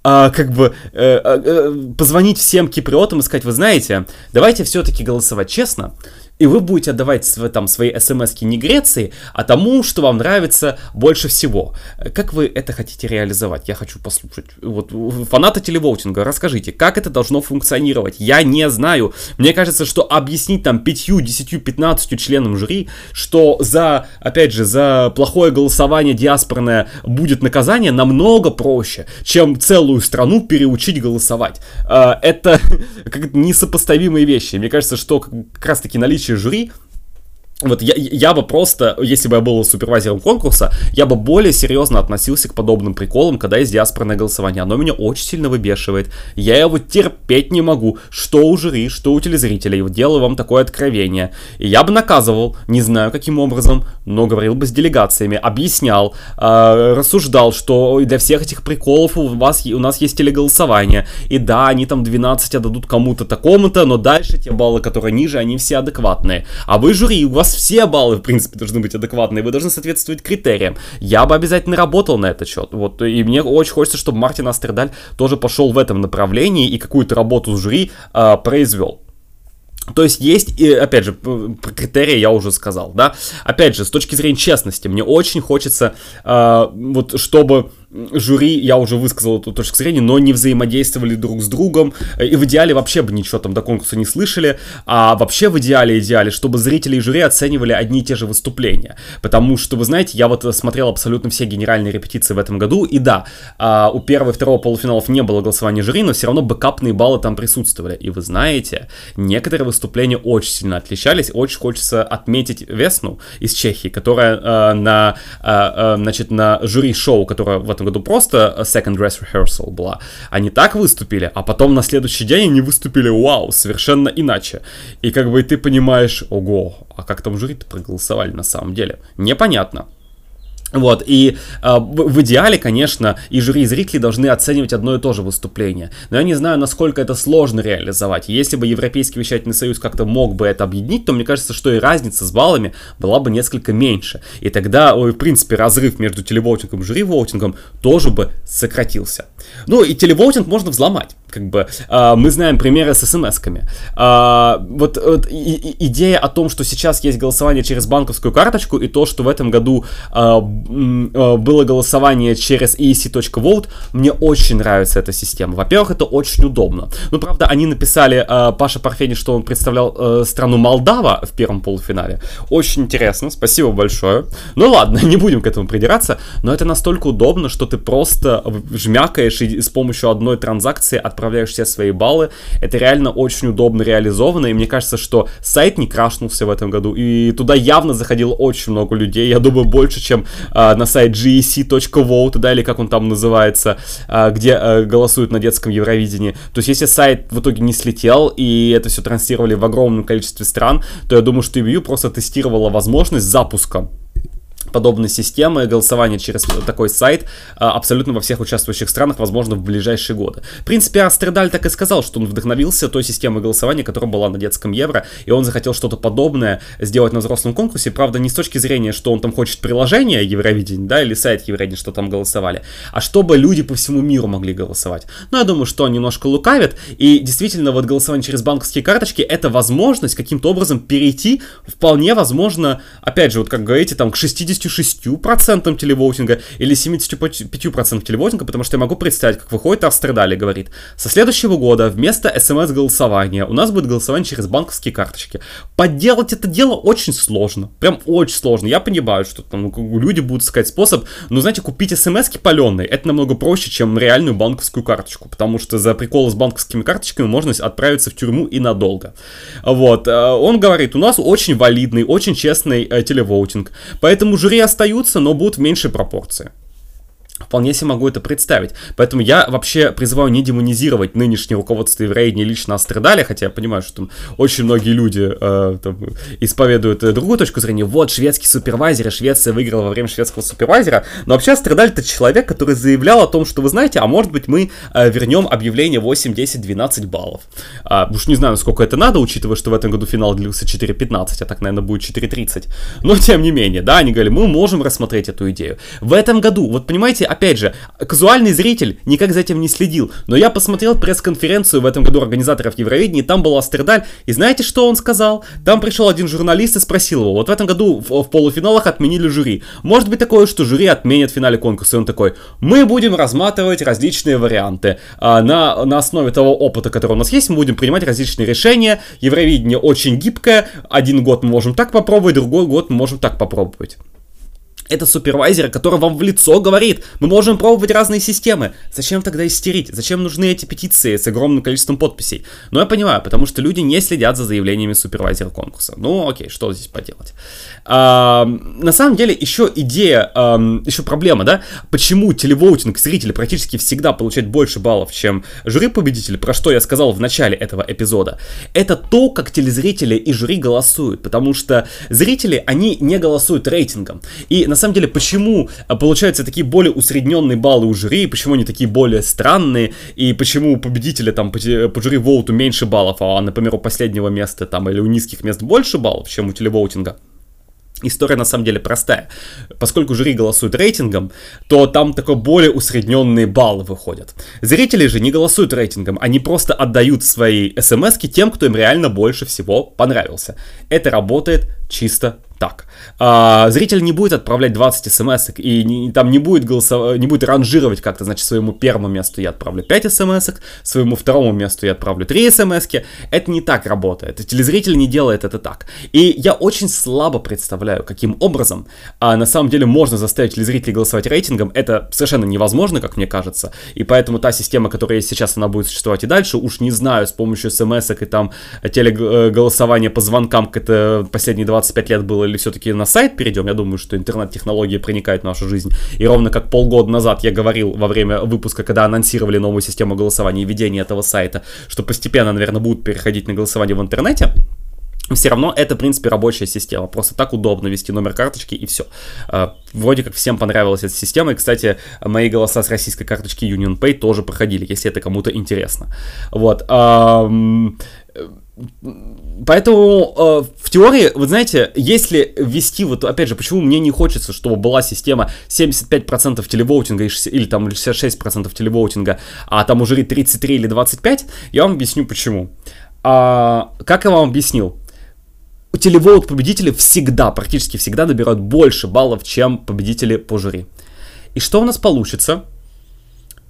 а, как бы э, э, позвонить всем киприотам и сказать, вы знаете, давайте все-таки голосовать честно, и вы будете отдавать там свои смс не Греции, а тому, что вам нравится больше всего. Как вы это хотите реализовать? Я хочу послушать. Вот фанаты телевоутинга, расскажите, как это должно функционировать? Я не знаю. Мне кажется, что объяснить там 5, 10, 15 членам жюри, что за, опять же, за плохое голосование диаспорное будет наказание намного проще, чем целую страну переучить голосовать. А, это как несопоставимые вещи. Мне кажется, что как раз таки наличие наличие жюри вот я, я бы просто, если бы я был супервайзером конкурса, я бы более серьезно относился к подобным приколам, когда есть диаспорное голосование. Оно меня очень сильно выбешивает. Я его терпеть не могу. Что у жюри, что у телезрителей. Вот делаю вам такое откровение. И я бы наказывал, не знаю каким образом, но говорил бы с делегациями, объяснял, э, рассуждал, что для всех этих приколов у вас у нас есть телеголосование. И да, они там 12 отдадут кому-то такому-то, но дальше те баллы, которые ниже, они все адекватные. А вы жюри, у вас вас все баллы, в принципе, должны быть адекватные, вы должны соответствовать критериям. Я бы обязательно работал на этот счет. Вот, и мне очень хочется, чтобы Мартин Астердаль тоже пошел в этом направлении и какую-то работу с жюри э, произвел. То есть есть, и, опять же, про критерии я уже сказал, да. Опять же, с точки зрения честности, мне очень хочется, э, вот, чтобы жюри, я уже высказал эту точку зрения, но не взаимодействовали друг с другом, и в идеале вообще бы ничего там до конкурса не слышали, а вообще в идеале, идеале, чтобы зрители и жюри оценивали одни и те же выступления, потому что, вы знаете, я вот смотрел абсолютно все генеральные репетиции в этом году, и да, а, у первого и второго полуфиналов не было голосования жюри, но все равно бэкапные баллы там присутствовали, и вы знаете, некоторые выступления очень сильно отличались, очень хочется отметить Весну из Чехии, которая а, на, значит, на жюри-шоу, которое в этом году просто second dress rehearsal была. Они так выступили, а потом на следующий день они выступили, вау, совершенно иначе. И как бы ты понимаешь, ого, а как там жюри-то проголосовали на самом деле? Непонятно. Вот, и э, в идеале, конечно, и жюри, и зрители должны оценивать одно и то же выступление. Но я не знаю, насколько это сложно реализовать. Если бы Европейский вещательный союз как-то мог бы это объединить, то мне кажется, что и разница с баллами была бы несколько меньше. И тогда, в принципе, разрыв между телевоутингом и жюри-воутингом тоже бы сократился. Ну, и телевоутинг можно взломать. Как бы э, мы знаем примеры с смс-ками. Э, вот, вот и, идея о том, что сейчас есть голосование через банковскую карточку, и то, что в этом году э, было голосование через EEC.vote, мне очень нравится эта система. Во-первых, это очень удобно. Ну, правда, они написали э, Паша Парфени, что он представлял э, страну Молдава в первом полуфинале. Очень интересно, спасибо большое. Ну ладно, не будем к этому придираться, но это настолько удобно, что ты просто жмякаешь и с помощью одной транзакции отправляешь все свои баллы. Это реально очень удобно реализовано, и мне кажется, что сайт не крашнулся в этом году, и туда явно заходило очень много людей, я думаю, больше, чем э, на сайт gec.vote, да, или как он там называется, э, где э, голосуют на детском Евровидении. То есть, если сайт в итоге не слетел, и это все транслировали в огромном количестве стран, то я думаю, что EBU просто тестировала возможность запуска подобной системы голосования через такой сайт а, абсолютно во всех участвующих странах, возможно, в ближайшие годы. В принципе, Астридаль так и сказал, что он вдохновился той системой голосования, которая была на детском Евро, и он захотел что-то подобное сделать на взрослом конкурсе, правда, не с точки зрения, что он там хочет приложение Евровидения, да, или сайт Евровидения, что там голосовали, а чтобы люди по всему миру могли голосовать. Но я думаю, что он немножко лукавит, и действительно, вот голосование через банковские карточки — это возможность каким-то образом перейти, вполне возможно, опять же, вот как говорите, там, к 60 76% телевоутинга или 75% телевоутинга, потому что я могу представить, как выходит Австралия и говорит, со следующего года вместо смс-голосования у нас будет голосование через банковские карточки. Подделать это дело очень сложно, прям очень сложно. Я понимаю, что там люди будут искать способ, но, знаете, купить смс-ки паленые, это намного проще, чем реальную банковскую карточку, потому что за приколы с банковскими карточками можно отправиться в тюрьму и надолго. Вот, э, он говорит, у нас очень валидный, очень честный э, телевоутинг, поэтому жюри остаются, но будут в меньшей пропорции. Вполне себе могу это представить. Поэтому я вообще призываю не демонизировать нынешнее руководство евреи не лично Астрадаля, хотя я понимаю, что там очень многие люди э, там, исповедуют э, другую точку зрения. Вот, шведский супервайзер, Швеция выиграла во время шведского супервайзера. Но вообще Астрадаль это человек, который заявлял о том, что вы знаете, а может быть мы э, вернем объявление 8, 10, 12 баллов. А, уж не знаю, сколько это надо, учитывая, что в этом году финал длился 4.15, а так, наверное, будет 4.30. Но тем не менее, да, они говорили, мы можем рассмотреть эту идею. В этом году, вот понимаете, опять же, казуальный зритель никак за этим не следил, но я посмотрел пресс-конференцию в этом году организаторов Евровидения, там был Астердаль, и знаете, что он сказал? Там пришел один журналист и спросил его, вот в этом году в, в полуфиналах отменили жюри. Может быть такое, что жюри отменят в финале конкурса? И он такой, мы будем рассматривать различные варианты. А, на, на основе того опыта, который у нас есть, мы будем принимать различные решения. Евровидение очень гибкое, один год мы можем так попробовать, другой год мы можем так попробовать. Это супервайзер, который вам в лицо говорит, мы можем пробовать разные системы. Зачем тогда истерить? Зачем нужны эти петиции с огромным количеством подписей? Ну, я понимаю, потому что люди не следят за заявлениями супервайзера конкурса. Ну, окей, что здесь поделать? А, на самом деле, еще идея, а, еще проблема, да? Почему телевоутинг зрители практически всегда получают больше баллов, чем жюри победители, про что я сказал в начале этого эпизода? Это то, как телезрители и жюри голосуют, потому что зрители, они не голосуют рейтингом. И на самом деле, почему а, получаются такие более усредненные баллы у жюри, почему они такие более странные, и почему у победителя там по, по жюри воуту меньше баллов, а, например, у последнего места там или у низких мест больше баллов, чем у телевоутинга. История на самом деле простая. Поскольку жюри голосует рейтингом, то там такой более усредненные баллы выходят. Зрители же не голосуют рейтингом, они просто отдают свои смс тем, кто им реально больше всего понравился. Это работает чисто так. А, зритель не будет отправлять 20 смс и не, там не будет, голосов... не будет ранжировать как-то, значит, своему первому месту я отправлю 5 смс своему второму месту я отправлю 3 смс Это не так работает. Телезритель не делает это так. И я очень слабо представляю, каким образом а, на самом деле можно заставить телезрителей голосовать рейтингом. Это совершенно невозможно, как мне кажется. И поэтому та система, которая есть сейчас, она будет существовать и дальше. Уж не знаю, с помощью смс и там телеголосования по звонкам, как это последние 25 лет было или все-таки на сайт перейдем, я думаю, что интернет-технологии проникают в нашу жизнь. И ровно как полгода назад я говорил во время выпуска, когда анонсировали новую систему голосования и ведения этого сайта, что постепенно, наверное, будут переходить на голосование в интернете, все равно это, в принципе, рабочая система. Просто так удобно ввести номер карточки и все. А, вроде как всем понравилась эта система. И, кстати, мои голоса с российской карточки Union Pay тоже проходили, если это кому-то интересно. Вот. Поэтому э, в теории, вы знаете, если ввести, вот опять же, почему мне не хочется, чтобы была система 75% телевоутинга или там 66% телевоутинга, а там уже 33 или 25, я вам объясню почему. А, как я вам объяснил? телевоут победители всегда, практически всегда набирают больше баллов, чем победители по жюри. И что у нас получится?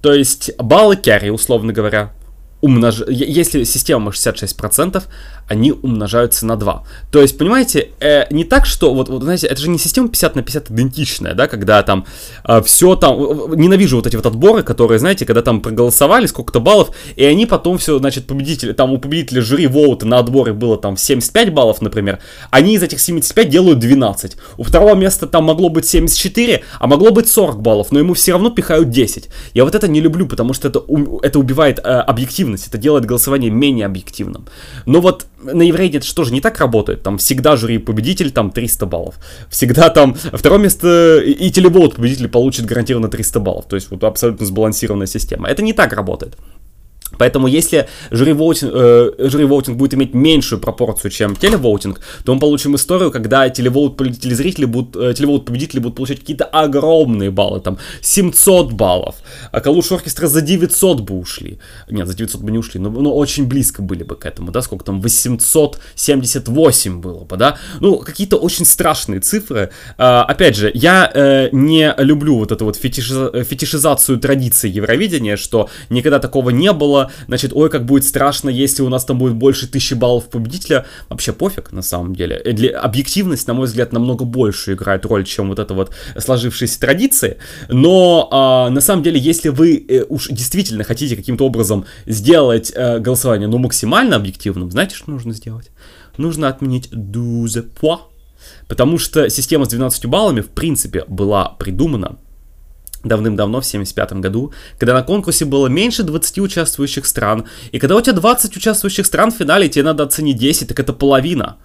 То есть баллы керри, условно говоря, умнож... если система 66%, они умножаются на 2. То есть, понимаете, э, не так, что, вот, вот, знаете, это же не система 50 на 50 идентичная, да, когда там э, все там, ненавижу вот эти вот отборы, которые, знаете, когда там проголосовали сколько-то баллов, и они потом все, значит, победители, там у победителя жюри воута на отборе было там 75 баллов, например, они из этих 75 делают 12. У второго места там могло быть 74, а могло быть 40 баллов, но ему все равно пихают 10. Я вот это не люблю, потому что это, это убивает э, объективность, это делает голосование менее объективным. Но вот на Еврейде это что же не так работает? Там всегда жюри победитель, там 300 баллов. Всегда там второе место и телевод победитель получит гарантированно 300 баллов. То есть вот абсолютно сбалансированная система. Это не так работает. Поэтому если жюри-воутинг, э, жюри-воутинг будет иметь меньшую пропорцию, чем телевоутинг, то мы получим историю, когда телевоут телезрители будут, э, телевоут победители будут получать какие-то огромные баллы, там 700 баллов, а Калуш Оркестра за 900 бы ушли. Нет, за 900 бы не ушли, но, но очень близко были бы к этому, да, сколько там, 878 было бы, да, ну, какие-то очень страшные цифры. А, опять же, я э, не люблю вот эту вот фетишиза- фетишизацию традиции Евровидения, что никогда такого не было, было, значит, ой, как будет страшно, если у нас там будет больше тысячи баллов победителя. Вообще пофиг, на самом деле. Э, для, объективность, на мой взгляд, намного больше играет роль, чем вот это вот сложившиеся традиции. Но а, на самом деле, если вы э, уж действительно хотите каким-то образом сделать э, голосование, ну, максимально объективным, знаете, что нужно сделать? Нужно отменить 12 points, потому что система с 12 баллами, в принципе, была придумана давным-давно, в 75 году, когда на конкурсе было меньше 20 участвующих стран, и когда у тебя 20 участвующих стран в финале, тебе надо оценить 10, так это половина.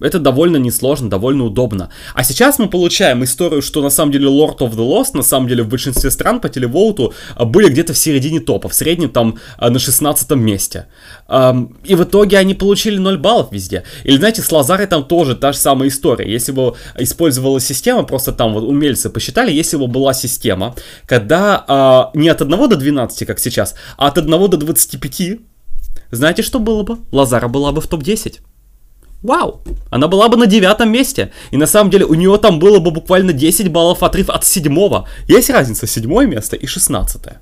Это довольно несложно, довольно удобно. А сейчас мы получаем историю, что на самом деле Lord of the Lost, на самом деле в большинстве стран по телевоуту а, были где-то в середине топа, в среднем там а, на 16 месте. И в итоге они получили 0 баллов везде. Или знаете, с Лазарой там тоже та же самая история. Если бы использовалась система, просто там вот умельцы посчитали, если бы была система, когда а, не от 1 до 12, как сейчас, а от 1 до 25, знаете, что было бы? Лазара была бы в топ-10. Вау! Она была бы на девятом месте. И на самом деле у нее там было бы буквально 10 баллов отрыв от седьмого. Есть разница седьмое место и шестнадцатое.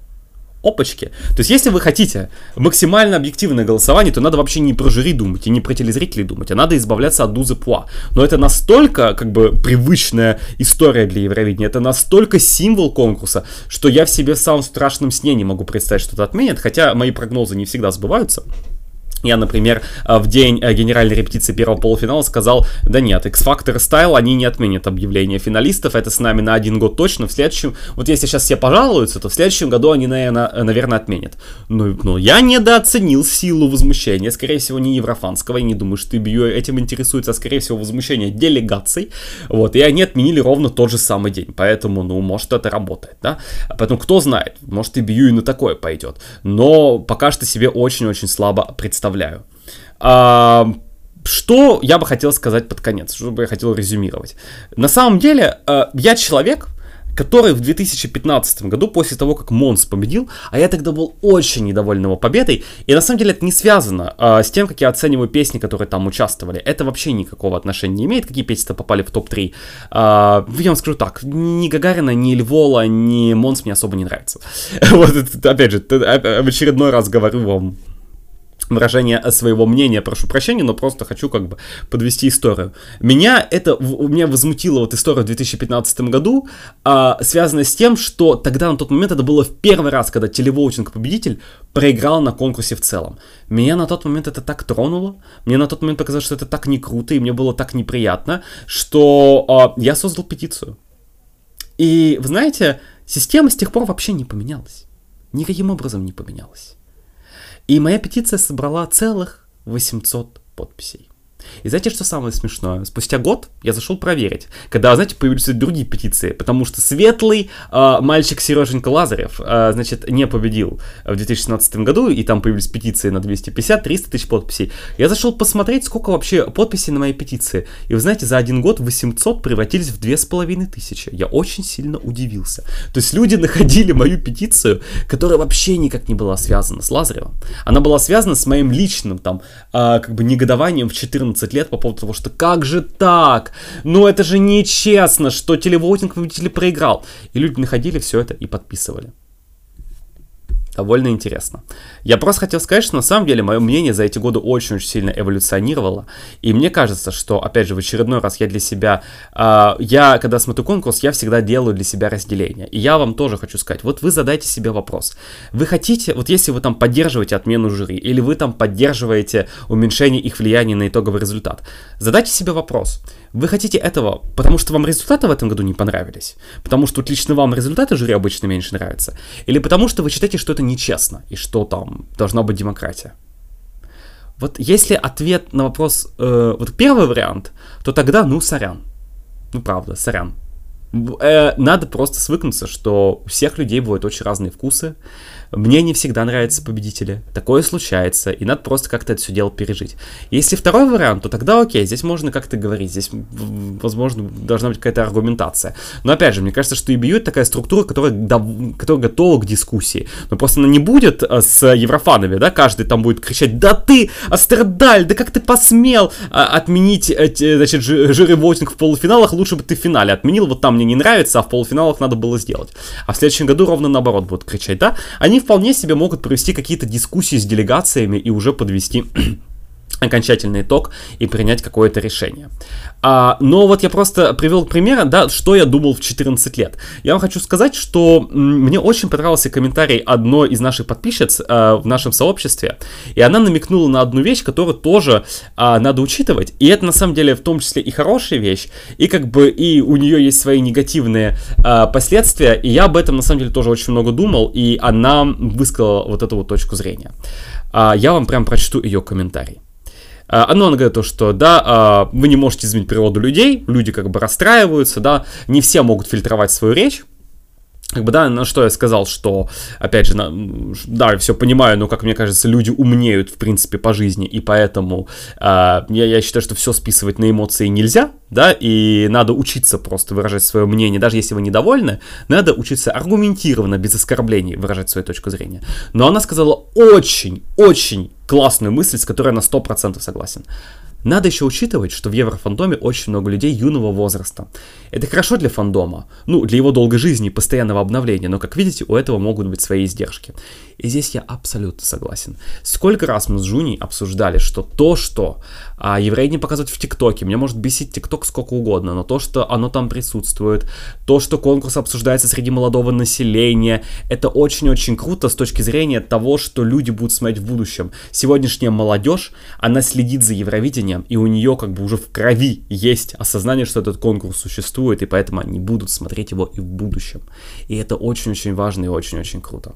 Опачки. То есть, если вы хотите максимально объективное голосование, то надо вообще не про жюри думать и не про телезрителей думать, а надо избавляться от дузы пуа. Но это настолько, как бы, привычная история для Евровидения, это настолько символ конкурса, что я в себе в самом страшном сне не могу представить, что это отменят, хотя мои прогнозы не всегда сбываются. Я, например, э, в день э, генеральной репетиции первого полуфинала сказал, да нет, X-Factor Style, они не отменят объявление финалистов, это с нами на один год точно, в следующем, вот если сейчас все пожалуются, то в следующем году они, наверное, э, наверное отменят. Ну, ну, я недооценил силу возмущения, скорее всего, не еврофанского, я не думаю, что TBU этим интересуется, а скорее всего, возмущение делегаций, вот, и они отменили ровно тот же самый день, поэтому, ну, может, это работает, да, поэтому кто знает, может, TBU и на такое пойдет, но пока что себе очень-очень слабо представляю оставляю. А, что я бы хотел сказать под конец, что бы я хотел резюмировать. На самом деле, э, я человек, который в 2015 году, после того, как Монс победил, а я тогда был очень недоволен его победой, и на самом деле это не связано э, с тем, как я оцениваю песни, которые там участвовали. Это вообще никакого отношения не имеет, какие песни-то попали в топ-3. Э, я вам скажу так, ни Гагарина, ни Il Volo, ни Монс мне особо не нравится. Вот, опять же, в очередной раз говорю вам выражение своего мнения, прошу прощения, но просто хочу как бы подвести историю. Меня это, меня возмутила вот история в 2015 году, а, связанная с тем, что тогда на тот момент это было в первый раз, когда телевоутинг победитель проиграл на конкурсе в целом. Меня на тот момент это так тронуло, мне на тот момент показалось, что это так не круто, и мне было так неприятно, что а, я создал петицию. И, вы знаете, система с тех пор вообще не поменялась. Никаким образом не поменялась. И моя петиция собрала целых 800 подписей. И знаете, что самое смешное? Спустя год я зашел проверить, когда, знаете, появились другие петиции, потому что светлый э, мальчик Сереженька Лазарев, э, значит, не победил в 2016 году, и там появились петиции на 250-300 тысяч подписей. Я зашел посмотреть, сколько вообще подписей на моей петиции. И вы знаете, за один год 800 превратились в 2500. Я очень сильно удивился. То есть люди находили мою петицию, которая вообще никак не была связана с Лазаревым. Она была связана с моим личным там, э, как бы негодованием в 14 15 лет по поводу того, что как же так? Ну это же нечестно, что телевотинг победитель проиграл. И люди находили все это и подписывали довольно интересно. Я просто хотел сказать, что на самом деле мое мнение за эти годы очень-очень сильно эволюционировало, и мне кажется, что, опять же, в очередной раз я для себя, э, я, когда смотрю конкурс, я всегда делаю для себя разделение, и я вам тоже хочу сказать, вот вы задайте себе вопрос, вы хотите, вот если вы там поддерживаете отмену жюри, или вы там поддерживаете уменьшение их влияния на итоговый результат, задайте себе вопрос, вы хотите этого, потому что вам результаты в этом году не понравились? Потому что вот лично вам результаты жюри обычно меньше нравятся? Или потому что вы считаете, что это нечестно и что там должна быть демократия? Вот если ответ на вопрос, э, вот первый вариант, то тогда, ну, сорян. Ну, правда, сорян. Э, надо просто свыкнуться, что у всех людей бывают очень разные вкусы. Мне не всегда нравятся победители. Такое случается, и надо просто как-то это все дело пережить. Если второй вариант, то тогда окей, здесь можно как-то говорить, здесь, возможно, должна быть какая-то аргументация. Но опять же, мне кажется, что EBU это такая структура, которая, которая готова к дискуссии. Но просто она не будет э, с еврофанами, да, каждый там будет кричать, да ты, Астердаль, да как ты посмел а, отменить, эти, значит, жиры вотинг в полуфиналах, лучше бы ты в финале отменил, вот там мне не нравится, а в полуфиналах надо было сделать. А в следующем году ровно наоборот будут кричать, да? Они вполне себе могут провести какие-то дискуссии с делегациями и уже подвести окончательный итог и принять какое-то решение. А, но вот я просто привел пример, да, что я думал в 14 лет. Я вам хочу сказать, что мне очень понравился комментарий одной из наших подписчиц а, в нашем сообществе, и она намекнула на одну вещь, которую тоже а, надо учитывать. И это на самом деле в том числе и хорошая вещь, и как бы и у нее есть свои негативные а, последствия, и я об этом на самом деле тоже очень много думал, и она высказала вот эту вот точку зрения. А, я вам прям прочту ее комментарий. А, ну, она говорит то, что, да, а, вы не можете изменить природу людей, люди как бы расстраиваются, да, не все могут фильтровать свою речь, как бы, да, на что я сказал, что, опять же, на, да, я все понимаю, но, как мне кажется, люди умнеют, в принципе, по жизни, и поэтому э, я, я считаю, что все списывать на эмоции нельзя, да, и надо учиться просто выражать свое мнение, даже если вы недовольны, надо учиться аргументированно, без оскорблений выражать свою точку зрения. Но она сказала очень-очень классную мысль, с которой я на 100% согласен. Надо еще учитывать, что в Еврофандоме очень много людей юного возраста. Это хорошо для фандома, ну, для его долгой жизни и постоянного обновления, но, как видите, у этого могут быть свои издержки. И здесь я абсолютно согласен. Сколько раз мы с Жуней обсуждали, что то, что а, евреи не показывают в ТикТоке, мне может бесить ТикТок сколько угодно, но то, что оно там присутствует, то, что конкурс обсуждается среди молодого населения, это очень-очень круто с точки зрения того, что люди будут смотреть в будущем. Сегодняшняя молодежь, она следит за Евровидением, и у нее как бы уже в крови есть осознание, что этот конкурс существует, и поэтому они будут смотреть его и в будущем. И это очень-очень важно и очень-очень круто.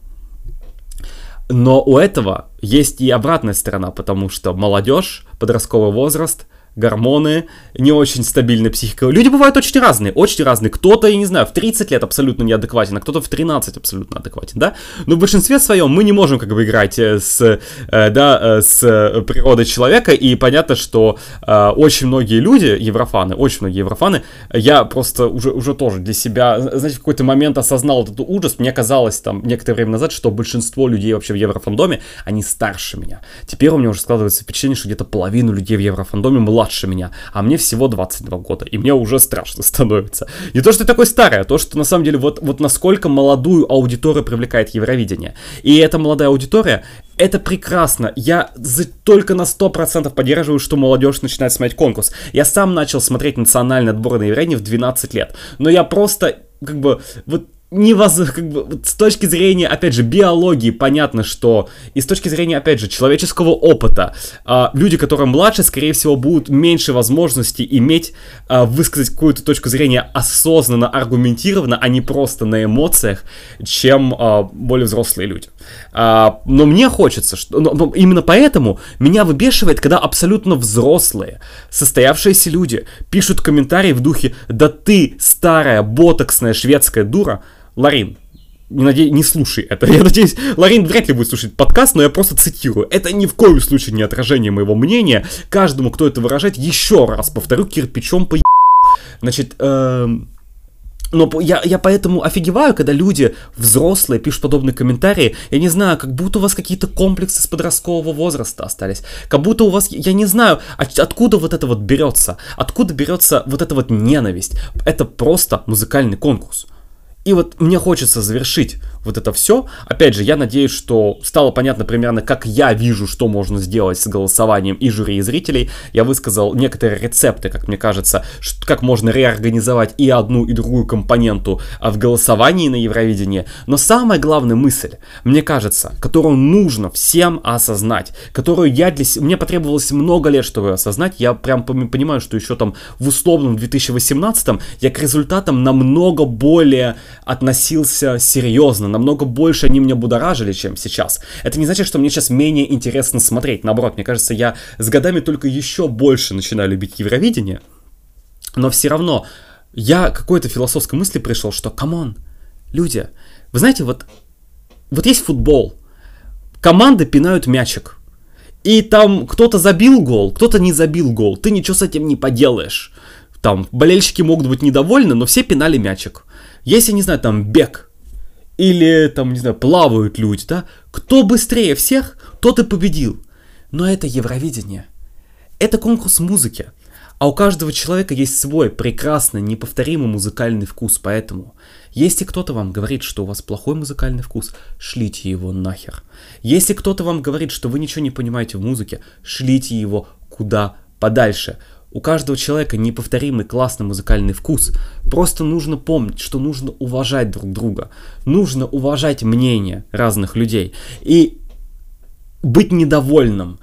Но у этого есть и обратная сторона, потому что молодежь, подростковый возраст – гормоны, не очень стабильная психика. Люди бывают очень разные, очень разные. Кто-то, я не знаю, в 30 лет абсолютно неадекватен, а кто-то в 13 абсолютно адекватен, да? Но в большинстве своем мы не можем как бы играть э, с, э, да, э, с природой человека, и понятно, что очень многие люди, еврофаны, очень многие еврофаны, я просто уже, уже тоже для себя, знаете, в какой-то момент осознал этот ужас, мне казалось там некоторое время назад, что большинство людей вообще в еврофандоме, они старше меня. Теперь у меня уже складывается впечатление, что где-то половину людей в еврофандоме младше младше меня, а мне всего 22 года, и мне уже страшно становится. Не то, что такой старый, а то, что на самом деле вот, вот насколько молодую аудиторию привлекает Евровидение. И эта молодая аудитория, это прекрасно. Я за, только на 100% поддерживаю, что молодежь начинает смотреть конкурс. Я сам начал смотреть национальный отбор на Евровидение в 12 лет. Но я просто, как бы, вот невозможно, как бы, с точки зрения, опять же, биологии понятно, что и с точки зрения, опять же, человеческого опыта, э, люди, которые младше, скорее всего, будут меньше возможностей иметь, э, высказать какую-то точку зрения осознанно, аргументированно, а не просто на эмоциях, чем э, более взрослые люди. А, но мне хочется, что но, но именно поэтому меня выбешивает, когда абсолютно взрослые, состоявшиеся люди пишут комментарии в духе «Да ты, старая ботоксная шведская дура!» Ларин, не, наде... не слушай это. Я надеюсь, Ларин вряд ли будет слушать подкаст, но я просто цитирую. Это ни в коем случае не отражение моего мнения. Каждому, кто это выражает, еще раз повторю, кирпичом по Значит, эм... Но я, я поэтому офигеваю, когда люди взрослые пишут подобные комментарии. Я не знаю, как будто у вас какие-то комплексы с подросткового возраста остались. Как будто у вас, я не знаю, от, откуда вот это вот берется. Откуда берется вот эта вот ненависть. Это просто музыкальный конкурс. И вот мне хочется завершить вот это все. Опять же, я надеюсь, что стало понятно примерно, как я вижу, что можно сделать с голосованием и жюри, и зрителей. Я высказал некоторые рецепты, как мне кажется, как можно реорганизовать и одну, и другую компоненту а, в голосовании на Евровидении. Но самая главная мысль, мне кажется, которую нужно всем осознать, которую я для. Мне потребовалось много лет, чтобы осознать. Я прям понимаю, что еще там в условном 2018 я к результатам намного более относился серьезно, намного больше они меня будоражили, чем сейчас. Это не значит, что мне сейчас менее интересно смотреть. Наоборот, мне кажется, я с годами только еще больше начинаю любить Евровидение. Но все равно я какой-то философской мысли пришел, что, come on, люди, вы знаете, вот, вот есть футбол, команды пинают мячик, и там кто-то забил гол, кто-то не забил гол, ты ничего с этим не поделаешь. Там болельщики могут быть недовольны, но все пинали мячик. Если, не знаю, там бег, или там, не знаю, плавают люди, да, кто быстрее всех, тот и победил. Но это Евровидение. Это конкурс музыки. А у каждого человека есть свой прекрасный, неповторимый музыкальный вкус, поэтому если кто-то вам говорит, что у вас плохой музыкальный вкус, шлите его нахер. Если кто-то вам говорит, что вы ничего не понимаете в музыке, шлите его куда подальше. У каждого человека неповторимый классный музыкальный вкус. Просто нужно помнить, что нужно уважать друг друга. Нужно уважать мнение разных людей. И быть недовольным,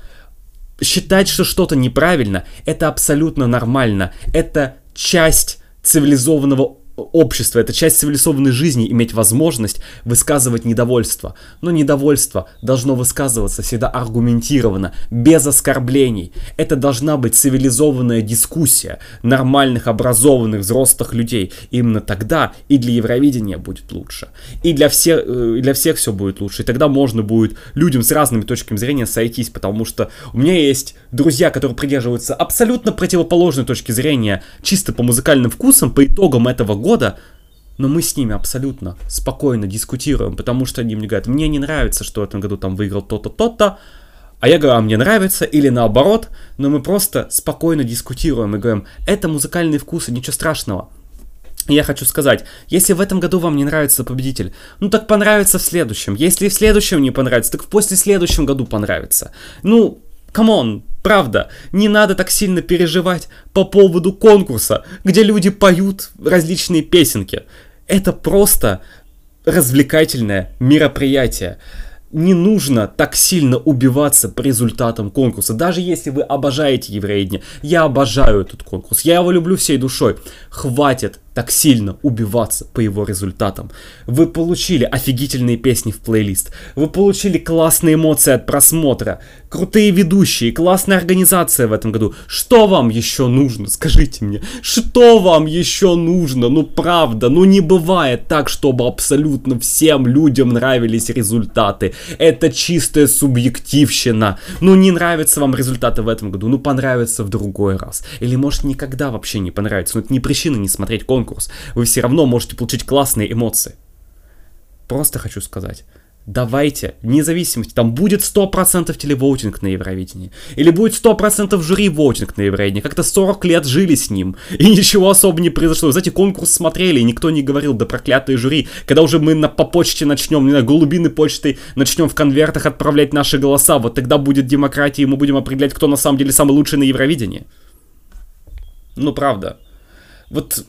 считать, что что-то неправильно, это абсолютно нормально. Это часть цивилизованного общества, это часть цивилизованной жизни иметь возможность высказывать недовольство. Но недовольство должно высказываться всегда аргументированно, без оскорблений. Это должна быть цивилизованная дискуссия нормальных, образованных, взрослых людей. Именно тогда и для Евровидения будет лучше. И для всех, э, и для всех все будет лучше. И тогда можно будет людям с разными точками зрения сойтись, потому что у меня есть друзья, которые придерживаются абсолютно противоположной точки зрения, чисто по музыкальным вкусам, по итогам этого года, года, но мы с ними абсолютно спокойно дискутируем, потому что они мне говорят, мне не нравится, что в этом году там выиграл то-то, то-то, а я говорю, а мне нравится, или наоборот, но мы просто спокойно дискутируем и говорим, это музыкальный вкус, и ничего страшного. Я хочу сказать, если в этом году вам не нравится победитель, ну так понравится в следующем. Если в следующем не понравится, так в после следующем году понравится. Ну, come on, Правда, не надо так сильно переживать по поводу конкурса, где люди поют различные песенки. Это просто развлекательное мероприятие. Не нужно так сильно убиваться по результатам конкурса. Даже если вы обожаете Евровидение. Я обожаю этот конкурс. Я его люблю всей душой. Хватит так сильно убиваться по его результатам. Вы получили офигительные песни в плейлист. Вы получили классные эмоции от просмотра. Крутые ведущие, классная организация в этом году. Что вам еще нужно? Скажите мне. Что вам еще нужно? Ну правда, ну не бывает так, чтобы абсолютно всем людям нравились результаты. Это чистая субъективщина. Ну не нравятся вам результаты в этом году, ну понравится в другой раз. Или может никогда вообще не понравится. Но это не причина не смотреть конкурс конкурс, вы все равно можете получить классные эмоции. Просто хочу сказать, давайте, вне зависимости, там будет 100% телевоутинг на Евровидении, или будет 100% жюри воутинг на Евровидении, как-то 40 лет жили с ним, и ничего особо не произошло. Знаете, конкурс смотрели, и никто не говорил, да проклятые жюри, когда уже мы на, по почте начнем, не знаю, голубиной почтой начнем в конвертах отправлять наши голоса, вот тогда будет демократия, и мы будем определять, кто на самом деле самый лучший на Евровидении. Ну, правда. Вот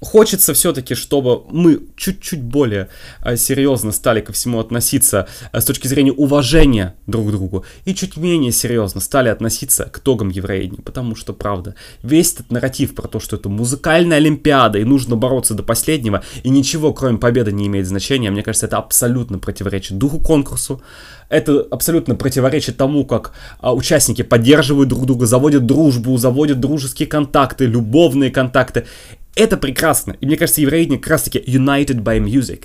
хочется все-таки, чтобы мы чуть-чуть более э, серьезно стали ко всему относиться э, с точки зрения уважения друг к другу и чуть менее серьезно стали относиться к итогам Евровидения, потому что, правда, весь этот нарратив про то, что это музыкальная олимпиада и нужно бороться до последнего, и ничего, кроме победы, не имеет значения, мне кажется, это абсолютно противоречит духу конкурсу, это абсолютно противоречит тому, как а, участники поддерживают друг друга, заводят дружбу, заводят дружеские контакты, любовные контакты. Это прекрасно. И мне кажется, Евровидение как раз таки united by music.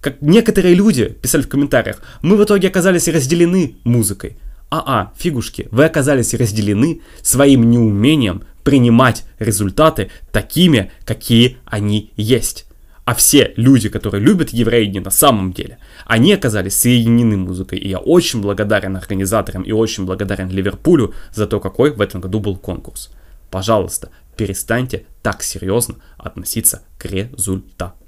Как некоторые люди писали в комментариях, мы в итоге оказались разделены музыкой. А-а, фигушки, вы оказались разделены своим неумением принимать результаты такими, какие они есть. А все люди, которые любят Евровидение на самом деле, они оказались соединены музыкой. И я очень благодарен организаторам и очень благодарен Ливерпулю за то, какой в этом году был конкурс. Пожалуйста, перестаньте так серьезно относиться к результатам.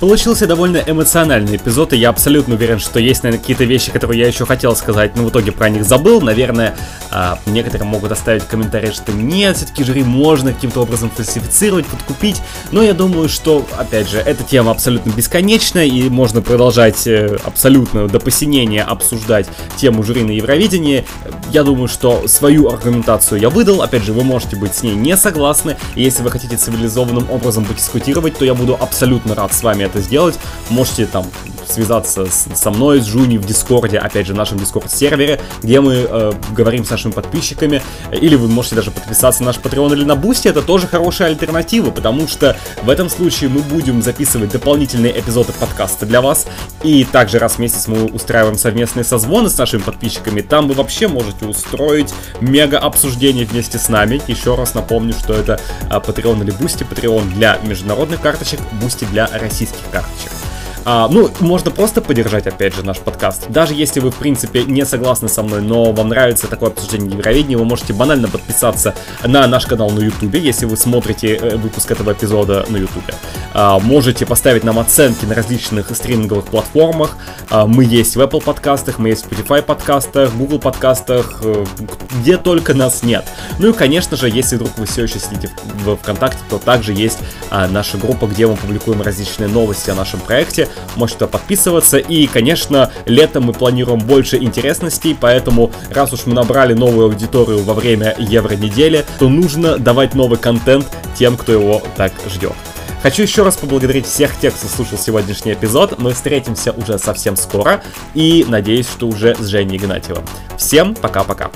Получился довольно эмоциональный эпизод, и я абсолютно уверен, что есть, наверное, какие-то вещи, которые я еще хотел сказать, но в итоге про них забыл. Наверное, а, некоторые могут оставить комментарий, что нет, все-таки жюри можно каким-то образом фальсифицировать, подкупить. Но я думаю, что, опять же, эта тема абсолютно бесконечная, и можно продолжать э, абсолютно до посинения обсуждать тему жюри на Евровидении. Я думаю, что свою аргументацию я выдал. Опять же, вы можете быть с ней не согласны. Если вы хотите цивилизованным образом подискутировать, то я буду абсолютно рад с вами это сделать, можете там связаться с, со мной, с Жуни в Дискорде, опять же, в нашем Дискорд-сервере, где мы э, говорим с нашими подписчиками, или вы можете даже подписаться на наш Patreon или на Boosty, это тоже хорошая альтернатива, потому что в этом случае мы будем записывать дополнительные эпизоды подкаста для вас, и также раз в месяц мы устраиваем совместные созвоны с нашими подписчиками, там вы вообще можете устроить мега обсуждение вместе с нами, еще раз напомню, что это э, Patreon или Boosty, Patreon для международных карточек, Boosty для российских карточек. А, ну, можно просто поддержать, опять же, наш подкаст. Даже если вы, в принципе, не согласны со мной, но вам нравится такое обсуждение Евровидения, вы можете банально подписаться на наш канал на YouTube, если вы смотрите э, выпуск этого эпизода на YouTube. А, можете поставить нам оценки на различных стриминговых платформах. А, мы есть в Apple подкастах, мы есть в Spotify подкастах, Google подкастах, э, где только нас нет. Ну и, конечно же, если вдруг вы все еще сидите в ВКонтакте, то также есть а, наша группа, где мы публикуем различные новости о нашем проекте можете подписываться. И, конечно, летом мы планируем больше интересностей, поэтому раз уж мы набрали новую аудиторию во время Евро-недели, то нужно давать новый контент тем, кто его так ждет. Хочу еще раз поблагодарить всех тех, кто слушал сегодняшний эпизод. Мы встретимся уже совсем скоро и надеюсь, что уже с Женей Игнатьевым. Всем пока-пока.